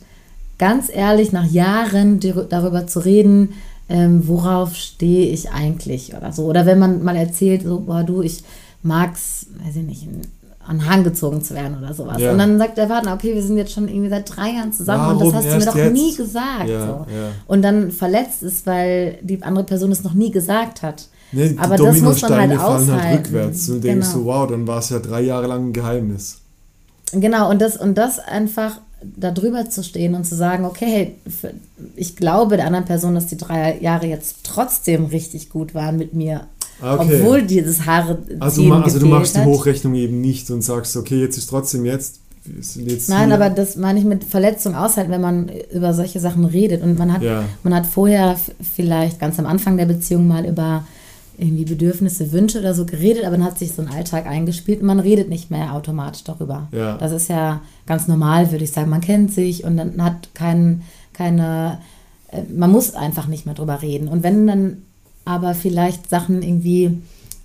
ganz ehrlich nach Jahren darüber zu reden, ähm, worauf stehe ich eigentlich oder so. Oder wenn man mal erzählt, so, boah, du, ich mag's, weiß ich nicht, an den Hahn gezogen zu werden oder sowas. Ja. Und dann sagt der Partner, okay, wir sind jetzt schon irgendwie seit drei Jahren zusammen und Warum das hast du mir doch jetzt? nie gesagt. Ja, so. ja. Und dann verletzt ist, weil die andere Person es noch nie gesagt hat. Nee, die Aber das muss man halt Dominosteine fallen halt aushalten. rückwärts. Und du denkst Genau. so, wow, dann war es ja drei Jahre lang ein Geheimnis. Genau, und das, und das einfach da drüber zu stehen und zu sagen, okay, hey, ich glaube der anderen Person, dass die drei Jahre jetzt trotzdem richtig gut waren mit mir. Ah, Okay. Obwohl dieses Haare Also, ma- also du machst die hat. Hochrechnung eben nicht und sagst, okay, jetzt ist trotzdem jetzt. jetzt Nein, hier. aber das meine ich mit Verletzung aushalten, wenn man über solche Sachen redet. Und man hat, Ja. man hat vorher vielleicht ganz am Anfang der Beziehung mal über irgendwie Bedürfnisse, Wünsche oder so geredet, aber dann hat sich so ein Alltag eingespielt und man redet nicht mehr automatisch darüber. Ja. Das ist ja ganz normal, würde ich sagen. Man kennt sich und dann hat kein, keine, äh, man muss einfach nicht mehr drüber reden. Und wenn dann aber vielleicht Sachen irgendwie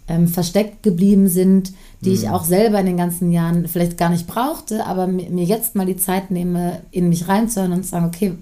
ähm, versteckt geblieben sind, die Mhm. ich auch selber in den ganzen Jahren vielleicht gar nicht brauchte, aber mi- mir jetzt mal die Zeit nehme, in mich reinzuhören und zu sagen, okay,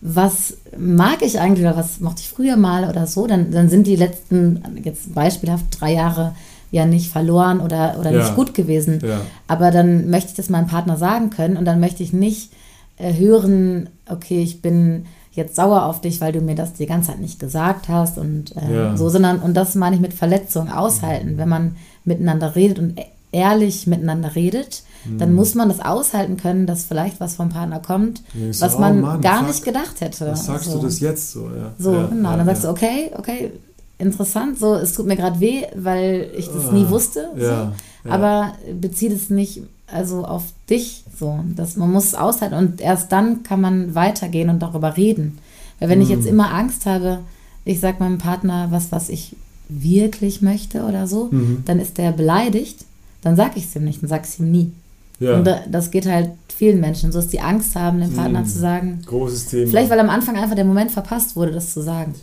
was mag ich eigentlich oder was mochte ich früher mal oder so, dann, dann sind die letzten, jetzt beispielhaft drei Jahre ja nicht verloren oder, oder Ja. nicht gut gewesen. Ja. Aber dann möchte ich das meinem Partner sagen können und dann möchte ich nicht äh, hören, okay, ich bin jetzt sauer auf dich, weil du mir das die ganze Zeit nicht gesagt hast und äh, Ja. so, sondern, und das meine ich mit Verletzung aushalten, wenn man miteinander redet und e- ehrlich miteinander redet, dann muss man das aushalten können, dass vielleicht was vom Partner kommt, Mhm. Ja, ich so, was oh man Mann, gar fuck. nicht gedacht hätte. Was sagst so. du das jetzt so? Ja. So, ja, genau. dann sagst du, okay, okay, interessant, so, es tut mir gerade weh, weil ich das nie Ah, wusste. so. Aber beziehe es nicht also auf dich so. Das, man muss es aushalten und erst dann kann man weitergehen und darüber reden. Weil wenn ich Mm. jetzt immer Angst habe, ich sag meinem Partner was, was ich wirklich möchte oder so, Mhm. dann ist der beleidigt, dann sag ich es ihm nicht, dann sag ich es ihm nie. Ja. Und da, das geht halt vielen Menschen so, dass die Angst haben, dem Partner Mm. zu sagen, Großes Thema. vielleicht weil am Anfang einfach der Moment verpasst wurde, das zu sagen.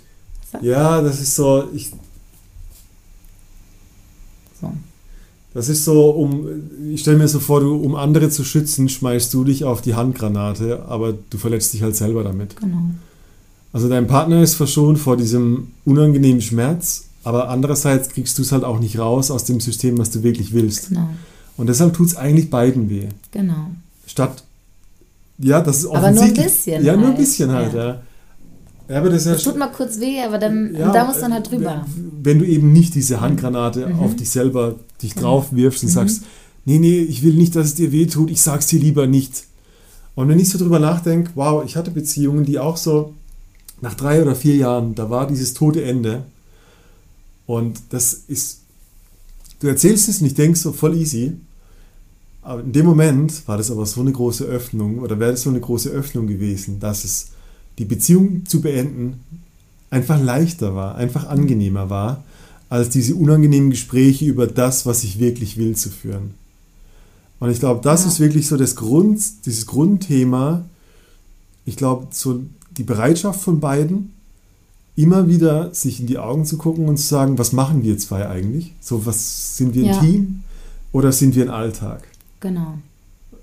ja, das ist so, ich, So. das ist so, um, ich stelle mir so vor, du, um andere zu schützen, schmeißt du dich auf die Handgranate, aber du verletzt dich halt selber damit. Genau. Also dein Partner ist verschont vor diesem unangenehmen Schmerz, aber andererseits kriegst du es halt auch nicht raus aus dem System, was du wirklich willst. Genau. Und deshalb tut es eigentlich beiden weh. Genau. Statt, ja, das ist Aber nur ein offensichtlich. bisschen Ja, nur ein halt, bisschen halt, ja. ja. ja. aber das ja Das tut mal kurz weh, aber dann, Ja, da muss dann halt äh, drüber. Wenn du eben nicht diese Handgranate Mhm. auf dich selber dich drauf wirfst und Mhm. sagst, nee, nee, ich will nicht, dass es dir weh tut, ich sag's dir lieber nicht. Und wenn ich so drüber nachdenke, wow, ich hatte Beziehungen, die auch so nach drei oder vier Jahren, da war dieses tote Ende. Und das ist, du erzählst es und ich denke so voll easy. Aber in dem Moment war das aber so eine große Öffnung oder wäre das so eine große Öffnung gewesen, dass es die Beziehung zu beenden einfach leichter war, einfach angenehmer war, als diese unangenehmen Gespräche über das, was ich wirklich will, zu führen. Und ich glaube, das Ja. ist wirklich so das Grund, dieses Grundthema. Ich glaube, so die Bereitschaft von beiden, immer wieder sich in die Augen zu gucken und zu sagen, was machen wir zwei eigentlich? So, was sind wir ein Ja. Team oder sind wir ein Alltag? Genau.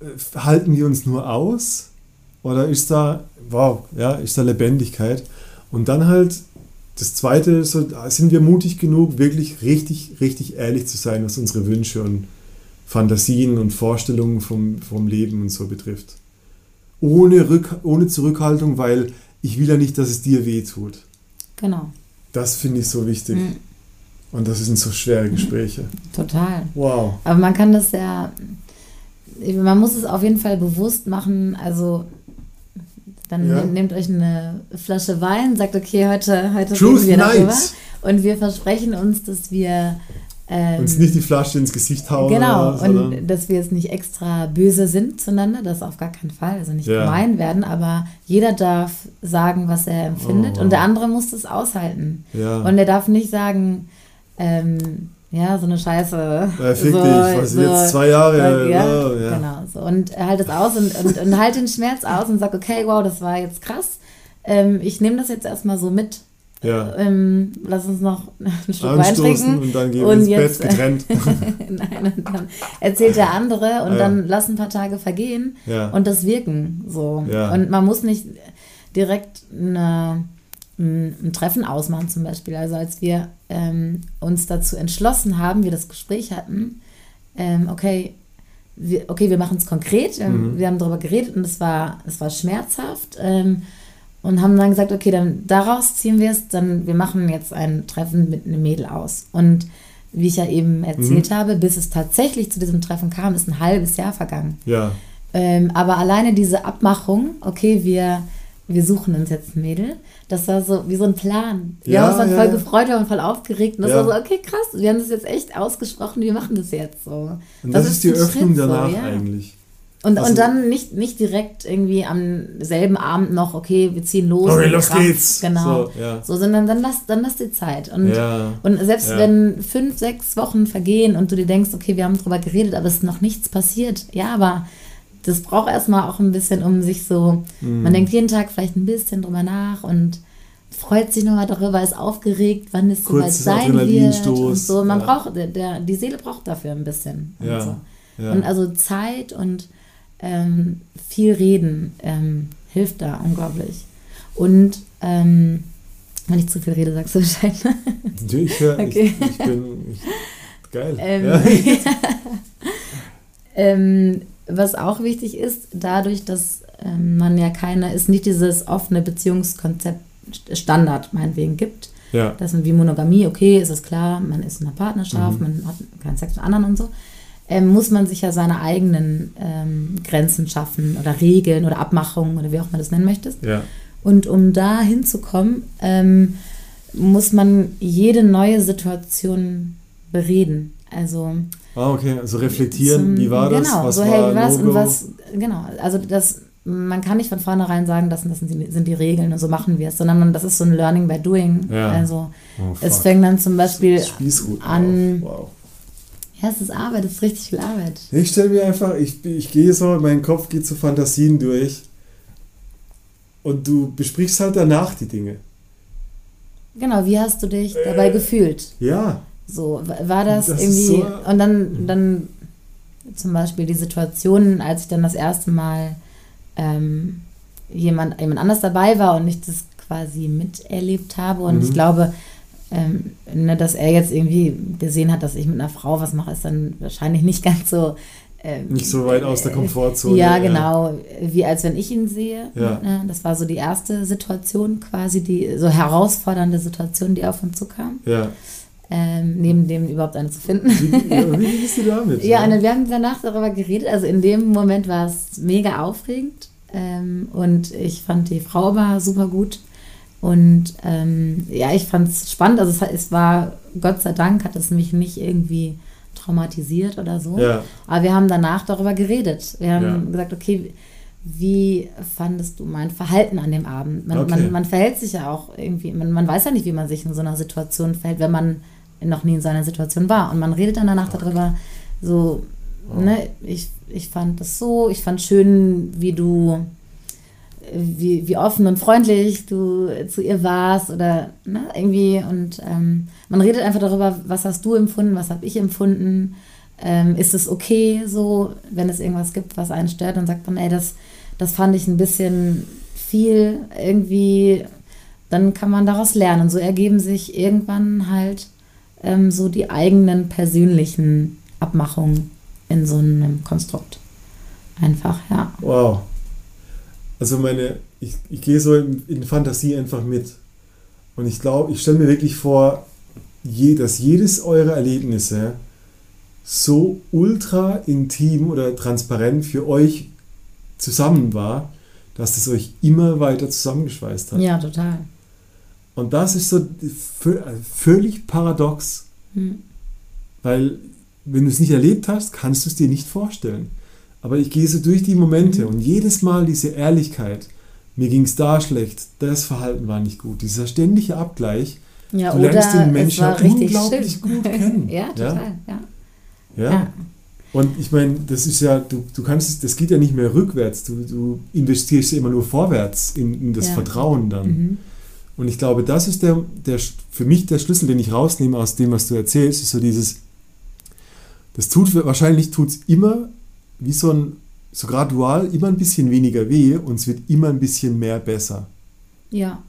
Äh, halten wir uns nur aus oder ist da, wow, ja, ist da Lebendigkeit? Und dann halt das Zweite, so, sind wir mutig genug, wirklich richtig, richtig ehrlich zu sein, was unsere Wünsche und Fantasien und Vorstellungen vom, vom Leben und so betrifft. Ohne, Rück, ohne Zurückhaltung, weil ich will ja nicht, dass es dir weh tut. Genau. Das finde ich so wichtig. Mhm. Und das sind so schwere Gespräche. Total. Wow. Aber man kann das ja, man muss es auf jeden Fall bewusst machen. Also dann Ja. nehmt, euch eine Flasche Wein, sagt, okay, heute, heute Truth reden wir darüber. Night. Und wir versprechen uns, dass wir ähm, Uns nicht die Flasche ins Gesicht hauen. Genau, sondern- und dass wir jetzt nicht extra böse sind zueinander, das auf gar keinen Fall, also nicht Ja. gemein werden, aber jeder darf sagen, was er empfindet Oh, wow. und der andere muss das aushalten. Ja. Und er darf nicht sagen, ähm, ja, so eine Scheiße. Ja, fick so, dich, was jetzt zwei Jahre, Ja, oh, ja. genau. So. Und er halt es aus und, und, und halt den Schmerz aus und sagt, okay, wow, das war jetzt krass. Ähm, ich nehme das jetzt erstmal so mit. Ja. Ähm, lass uns noch ein Stück Wein trinken. und dann gehen wir ins jetzt, Bett getrennt. Nein, und dann erzählt der andere und Ja. dann lass ein paar Tage vergehen Ja. und das wirken. So. Ja. Und man muss nicht direkt eine, ein Treffen ausmachen, zum Beispiel. Also als wir ähm, uns dazu entschlossen haben, wir das Gespräch hatten, ähm, okay, wir, okay, wir machen es konkret, wir, Mhm. wir haben darüber geredet und es war, es war schmerzhaft. Ähm, und haben dann gesagt, okay, dann daraus ziehen wir es, dann wir machen jetzt ein Treffen mit einem Mädel aus. Und wie ich ja eben erzählt Mhm. habe, bis es tatsächlich zu diesem Treffen kam, ist ein halbes Jahr vergangen. Ja. Ähm, aber alleine diese Abmachung, okay, wir, wir suchen uns jetzt ein Mädel, das war so wie so ein Plan. Wir Ja, haben uns dann ja, voll ja. gefreut, wir waren voll aufgeregt und das war so, okay, krass, wir haben das jetzt echt ausgesprochen, wir machen das jetzt so. Und das, ist die Öffnung Schritt so, danach ja. eigentlich. Und, Also- und dann nicht, nicht direkt irgendwie am selben Abend noch, okay, wir ziehen los. Okay, los krass, geht's. Genau. So, ja. So, sondern dann lass, dann lass die Zeit. Und, Ja. und selbst Ja. wenn fünf, sechs Wochen vergehen und du dir denkst, okay, wir haben drüber geredet, aber es ist noch nichts passiert. Ja, aber das braucht erstmal auch ein bisschen, um sich so, Mhm. man denkt jeden Tag vielleicht ein bisschen drüber nach und freut sich nochmal darüber, ist aufgeregt, wann es soweit sein wird. Und so. Man ja. braucht, der, die Seele braucht dafür ein bisschen. Und, Ja, so. ja. und also Zeit und ähm, viel reden ähm, hilft da unglaublich. Und ähm, wenn ich zu viel rede, sagst du Bescheid. ne? Ich, hör, Okay. ich, ich bin ich, geil. Ähm, ja. ähm, was auch wichtig ist, dadurch, dass ähm, man ja keine, ist nicht dieses offene Beziehungskonzept Standard meinetwegen gibt, ja. dass man wie Monogamie, okay, ist es klar, man ist in einer Partnerschaft, Mhm. man hat keinen Sex mit anderen und so, ähm, muss man sich ja seine eigenen ähm, Grenzen schaffen oder Regeln oder Abmachungen oder wie auch man das nennen möchtest. ja. Und um da hinzukommen, ähm, muss man jede neue Situation bereden. Also Ah, okay. Also reflektieren, zum- wie war das? Genau, was so war hey, wie war's No-Go? und was, genau, also das, man kann nicht von vornherein sagen, das, sind- das sind, die, sind die Regeln und so machen wir es, sondern man, das ist so ein Learning by Doing. Ja. Also Oh, es fängt dann zum Beispiel an, Wow. ja, es ist Arbeit, es ist richtig viel Arbeit. Ich stelle mir einfach, ich, ich gehe so, mein Kopf geht so Fantasien durch und du besprichst halt danach die Dinge. Genau, wie hast du dich dabei Äh. gefühlt? Ja, So, wa- war das, Das irgendwie, so- und dann, dann zum Beispiel die Situation, als ich dann das erste Mal ähm, jemand, jemand anders dabei war und ich das quasi miterlebt habe und Mhm. ich glaube, ähm, ne, dass er jetzt irgendwie gesehen hat, dass ich mit einer Frau was mache, ist dann wahrscheinlich nicht ganz so ähm, nicht so weit aus der Komfortzone. ja, genau, wie als wenn ich ihn sehe. Ja. Ne? Das war so die erste Situation quasi, die so herausfordernde Situation, die auf uns zukam Ja. Ähm, neben dem überhaupt eine zu finden. Wie, ja, wie bist du damit? ja, und wir haben danach darüber geredet. Also in dem Moment war es mega aufregend ähm, und ich fand die Frau aber super gut. Und ähm, ja, ich fand es spannend. Also es, es war, Gott sei Dank, hat es mich nicht irgendwie traumatisiert oder so. Ja. Aber wir haben danach darüber geredet. Wir haben Ja. gesagt, okay, wie fandest du mein Verhalten an dem Abend? Man, Okay. man, man verhält sich ja auch irgendwie, man, man weiß ja nicht, wie man sich in so einer Situation verhält, wenn man noch nie in so einer Situation war. Und man redet dann danach darüber, so, ne, ich, ich fand das so, ich fand schön, wie du, wie, wie offen und freundlich du zu ihr warst oder ne, irgendwie. Und ähm, man redet einfach darüber, was hast du empfunden, was habe ich empfunden. Ähm, ist es okay so, wenn es irgendwas gibt, was einen stört, dann sagt man, ey, das, das fand ich ein bisschen viel irgendwie, dann kann man daraus lernen. Und so ergeben sich irgendwann halt ähm, so die eigenen persönlichen Abmachungen in so einem Konstrukt. Einfach, ja. Wow. Also meine, ich, ich gehe so in, in Fantasie einfach mit. Und ich glaube, ich stelle mir wirklich vor, je, dass jedes eurer Erlebnisse so ultra intim oder transparent für euch zusammen war, dass es euch immer weiter zusammengeschweißt hat. Ja, total. Und das ist so vö- völlig paradox, Hm. weil wenn du es nicht erlebt hast, kannst du es dir nicht vorstellen. Aber ich gehe so durch die Momente und jedes Mal diese Ehrlichkeit, mir ging es da schlecht, das Verhalten war nicht gut, dieser ständige Abgleich, Ja, du lernst oder den Menschen unglaublich schön. gut kennen. ja, total, ja. Ja? Ja. Und ich meine, das ist ja, du, du kannst es, das geht ja nicht mehr rückwärts, du, du investierst ja immer nur vorwärts in, in das Ja. Vertrauen dann. Mhm. Und ich glaube, das ist der, der, für mich der Schlüssel, den ich rausnehme aus dem, was du erzählst, ist so dieses, das tut, wahrscheinlich tut es immer wie so ein, so gradual immer ein bisschen weniger weh und es wird immer ein bisschen mehr besser. Ja.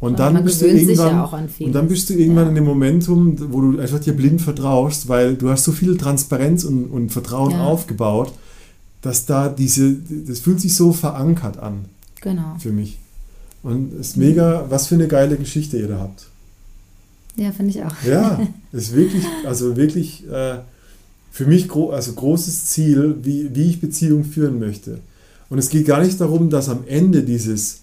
Und Ja, dann bist du irgendwann, ja auch an vieles. und dann bist du irgendwann Ja. in dem Momentum, wo du einfach dir blind vertraust, weil du hast so viel Transparenz und, und Vertrauen Ja. aufgebaut, dass da diese, das fühlt sich so verankert an Genau. für mich. Und es ist mega, was für eine geile Geschichte ihr da habt. Ja, finde ich auch. Ja, ist wirklich, also wirklich äh, für mich gro also großes Ziel, wie, wie ich Beziehungen führen möchte. Und es geht gar nicht darum, dass am Ende dieses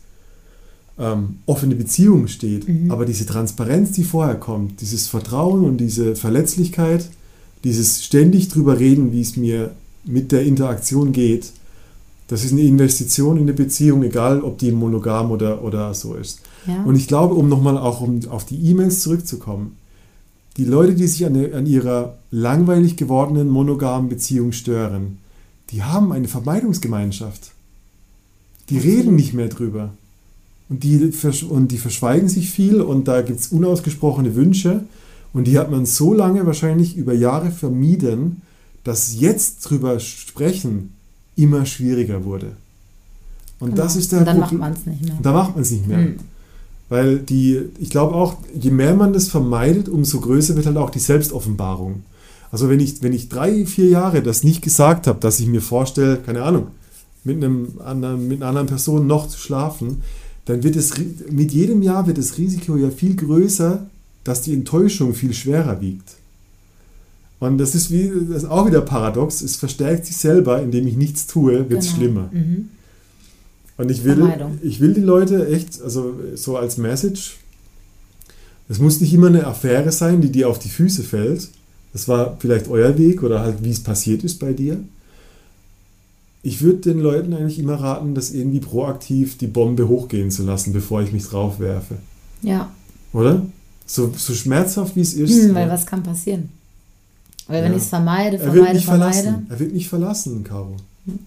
ähm, offene Beziehung steht, mhm. aber diese Transparenz, die vorher kommt, dieses Vertrauen und diese Verletzlichkeit, dieses ständig drüber reden, wie es mir mit der Interaktion geht, das ist eine Investition in eine Beziehung, egal ob die monogam oder, oder so ist. Ja. Und ich glaube, um nochmal auch um auf die E-Mails zurückzukommen, die Leute, die sich an, an ihrer langweilig gewordenen monogamen Beziehung stören, die haben eine Vermeidungsgemeinschaft. Die reden nicht mehr drüber. Und die, und die verschweigen sich viel und da gibt es unausgesprochene Wünsche. Und die hat man so lange wahrscheinlich über Jahre vermieden, dass jetzt drüber sprechen immer schwieriger wurde. Und genau. das ist der Und dann Problem. macht man es nicht mehr. Da macht man es nicht mehr. Hm. Weil die, ich glaube auch, je mehr man das vermeidet, umso größer wird halt auch die Selbstoffenbarung. Also wenn ich, wenn ich drei, vier Jahre das nicht gesagt habe, dass ich mir vorstelle, keine Ahnung, mit, einem anderen, mit einer anderen Person noch zu schlafen, dann wird es mit jedem Jahr wird das Risiko ja viel größer, dass die Enttäuschung viel schwerer wiegt. Und das ist wie das ist auch wieder paradox. Es verstärkt sich selber, indem ich nichts tue, wird es genau. schlimmer. Mhm. Und ich will, ich will die Leute echt, also so als Message, es muss nicht immer eine Affäre sein, die dir auf die Füße fällt. Das war vielleicht euer Weg oder halt wie es passiert ist bei dir. Ich würde den Leuten eigentlich immer raten, das irgendwie proaktiv die Bombe hochgehen zu lassen, bevor ich mich drauf werfe. Ja. Oder? So, so schmerzhaft wie es ist. Hm, weil ja. was kann passieren? Weil wenn ja. ich es vermeide, vermeide, er wird mich vermeide. Verlassen. Er wird mich verlassen, Caro. Hm.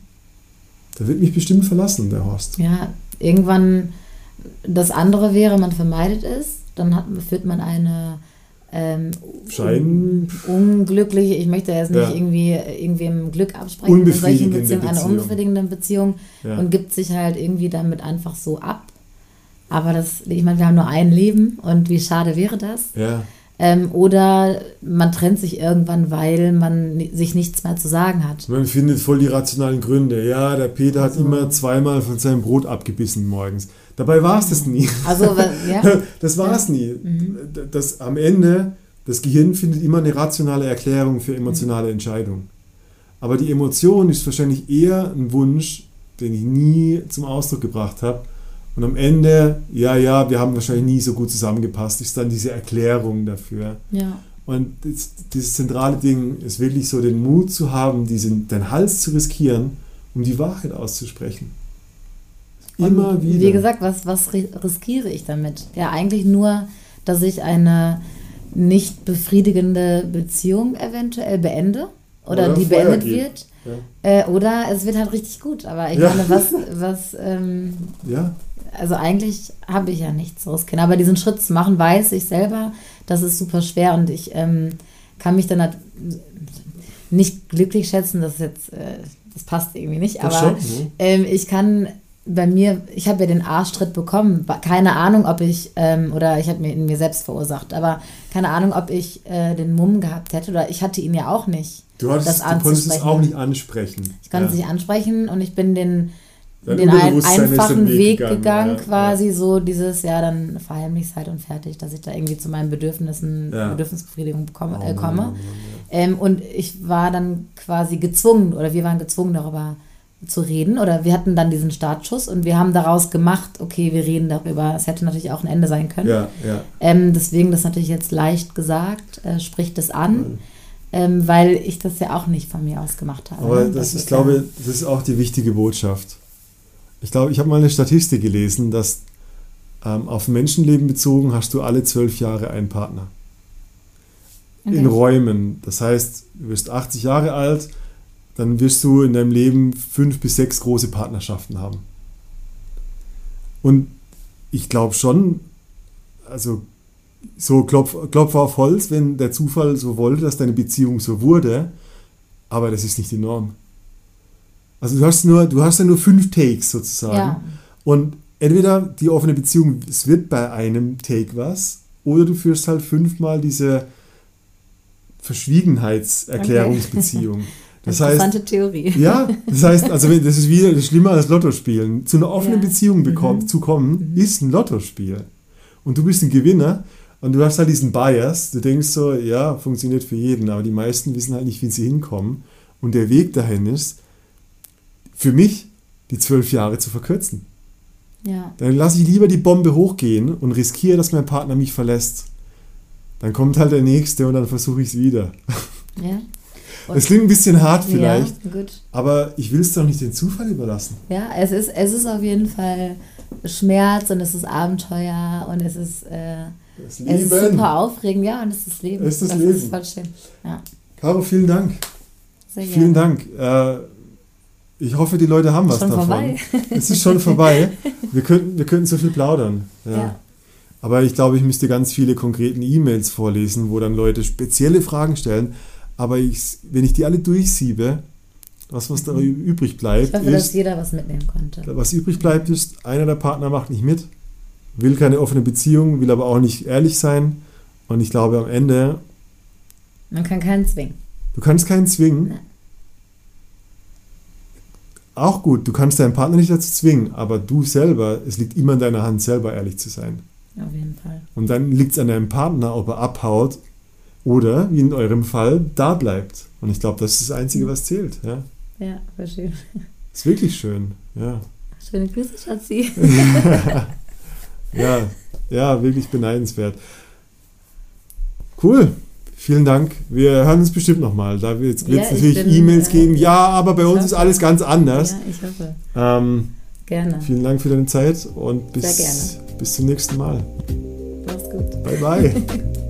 Der wird mich bestimmt verlassen, der Horst. Ja, irgendwann das andere wäre, man vermeidet es, dann hat, führt man eine ähm, Schein unglückliche, ich möchte jetzt nicht ja. irgendwie irgendwem Glück absprechen in solchen Beziehungen, eine unbefriedigende Beziehung ja. und gibt sich halt irgendwie damit einfach so ab. Aber das, ich meine, wir haben nur ein Leben und wie schade wäre das? Ja. Ähm, oder man trennt sich irgendwann, weil man sich nichts mehr zu sagen hat. Man findet voll die rationalen Gründe. Ja, der Peter hat also. immer zweimal von seinem Brot abgebissen morgens. Dabei war es das nie. Also, ja. Das war es nie. Mhm. Das, am Ende, das Gehirn findet immer eine rationale Erklärung für emotionale mhm. Entscheidungen. Aber die Emotion ist wahrscheinlich eher ein Wunsch, den ich nie zum Ausdruck gebracht habe und am Ende, ja, ja, wir haben wahrscheinlich nie so gut zusammengepasst, ist dann diese Erklärung dafür. Ja. Und das, dieses zentrale Ding ist wirklich so, den Mut zu haben, diesen, den Hals zu riskieren, um die Wahrheit auszusprechen. Immer Und wieder. Wie gesagt, was, was riskiere ich damit? Ja, eigentlich nur, dass ich eine nicht befriedigende Beziehung eventuell beende oder, oder die beendet geht. wird. Ja. Äh, oder es wird halt richtig gut. Aber ich ja. meine, was, was ähm, ja also eigentlich habe ich ja nichts zu riskieren. Aber diesen Schritt zu machen, weiß ich selber, das ist super schwer und ich ähm, kann mich dann halt nicht glücklich schätzen, das jetzt, äh, das passt irgendwie nicht, aber schon, ähm, ich kann bei mir, ich habe ja den Arschtritt bekommen, keine Ahnung, ob ich, ähm, oder ich habe mir ihn mir selbst verursacht, aber keine Ahnung, ob ich äh, den Mumm gehabt hätte oder ich hatte ihn ja auch nicht. Du, hattest, du konntest es auch nicht ansprechen. Ich konnte ja. es nicht ansprechen und ich bin den den ein, einfachen Weg gegangen, gegangen ja, quasi ja. so dieses, ja, dann verheimlich's halt und fertig, dass ich da irgendwie zu meinen Bedürfnissen, ja. Bedürfnisbefriedigung bekomme, oh, äh, komme. Mann, Mann, ähm, und ich war dann quasi gezwungen, oder wir waren gezwungen darüber zu reden, oder wir hatten dann diesen Startschuss und wir haben daraus gemacht, okay, wir reden darüber. Es hätte natürlich auch ein Ende sein können. Ja, ja. Ähm, deswegen das natürlich jetzt leicht gesagt, äh, spricht es an. Ähm, weil ich das ja auch nicht von mir aus gemacht habe. Aber ne? das, das ist, glaube das ist auch die wichtige Botschaft ich glaube, ich habe mal eine Statistik gelesen, dass ähm, auf Menschenleben bezogen hast du alle zwölf Jahre einen Partner. Okay. In Räumen. Das heißt, du wirst 80 Jahre alt, dann wirst du in deinem Leben fünf bis sechs große Partnerschaften haben. Und ich glaube schon, also so Klopf, Klopfer auf Holz, wenn der Zufall so wollte, dass deine Beziehung so wurde, aber das ist nicht die Norm. Also du hast nur, du hast ja nur fünf Takes sozusagen. Ja. Und entweder die offene Beziehung, es wird bei einem Take was, oder du führst halt fünfmal diese Verschwiegenheitserklärungsbeziehung. Okay. Das Interessante heißt, Theorie. ja, das heißt, also das ist wieder das Schlimme als Lottospielen. Zu einer offenen Ja. Beziehung bekommen, zu kommen, ist ein Lottospiel. Und du bist ein Gewinner und du hast halt diesen Bias. Du denkst so, ja, funktioniert für jeden, aber die meisten wissen halt nicht, wie sie hinkommen. Und der Weg dahin ist, für mich, die zwölf Jahre zu verkürzen. Ja, Dann lasse ich lieber die Bombe hochgehen und riskiere, dass mein Partner mich verlässt. Dann kommt halt der nächste und dann versuche ich es wieder. ja. Das klingt ein bisschen hart vielleicht, Ja, aber ich will es doch nicht den Zufall überlassen. Ja, es ist, es ist auf jeden Fall Schmerz und es ist Abenteuer und es ist, äh, es ist super aufregend, ja, und es ist Leben. Es ist das das Leben. ist voll schön. Ja, Caro, vielen Dank. sehr gerne. Vielen Dank. Äh, ich hoffe, die Leute haben was Schon davon. vorbei. Es ist schon vorbei. Wir könnten, wir könnten so viel plaudern. Ja. Ja. Aber ich glaube, ich müsste ganz viele konkreten E-Mails vorlesen, wo dann Leute spezielle Fragen stellen. Aber ich, wenn ich die alle durchsiebe, was, was da übrig Ich bleibt, hoffe, dass ist, jeder was mitnehmen konnte. was übrig bleibt, ist, einer der Partner macht nicht mit, will keine offene Beziehung, will aber auch nicht ehrlich sein. Und ich glaube, am Ende, Man kann keinen zwingen. du kannst keinen zwingen. Nein. Auch gut, du kannst deinen Partner nicht dazu zwingen, aber du selber, es liegt immer in deiner Hand, selber ehrlich zu sein. Auf jeden Fall. Und dann liegt es an deinem Partner, ob er abhaut oder, wie in eurem Fall, da bleibt. Und ich glaube, das ist das Einzige, was zählt. Ja. Ja, voll schön. Ist wirklich schön. Ja. Schöne Grüße, Schatzi. ja, ja, wirklich beneidenswert. Cool. Vielen Dank. Wir hören uns bestimmt nochmal. Da wird es Ja, ich natürlich E-Mails äh, geben. Ja, aber bei uns ist hoffe. alles ganz anders. Ja, ich hoffe. Ähm, Gerne. vielen Dank für deine Zeit und bis, bis zum nächsten Mal. Mach's gut. Bye, bye.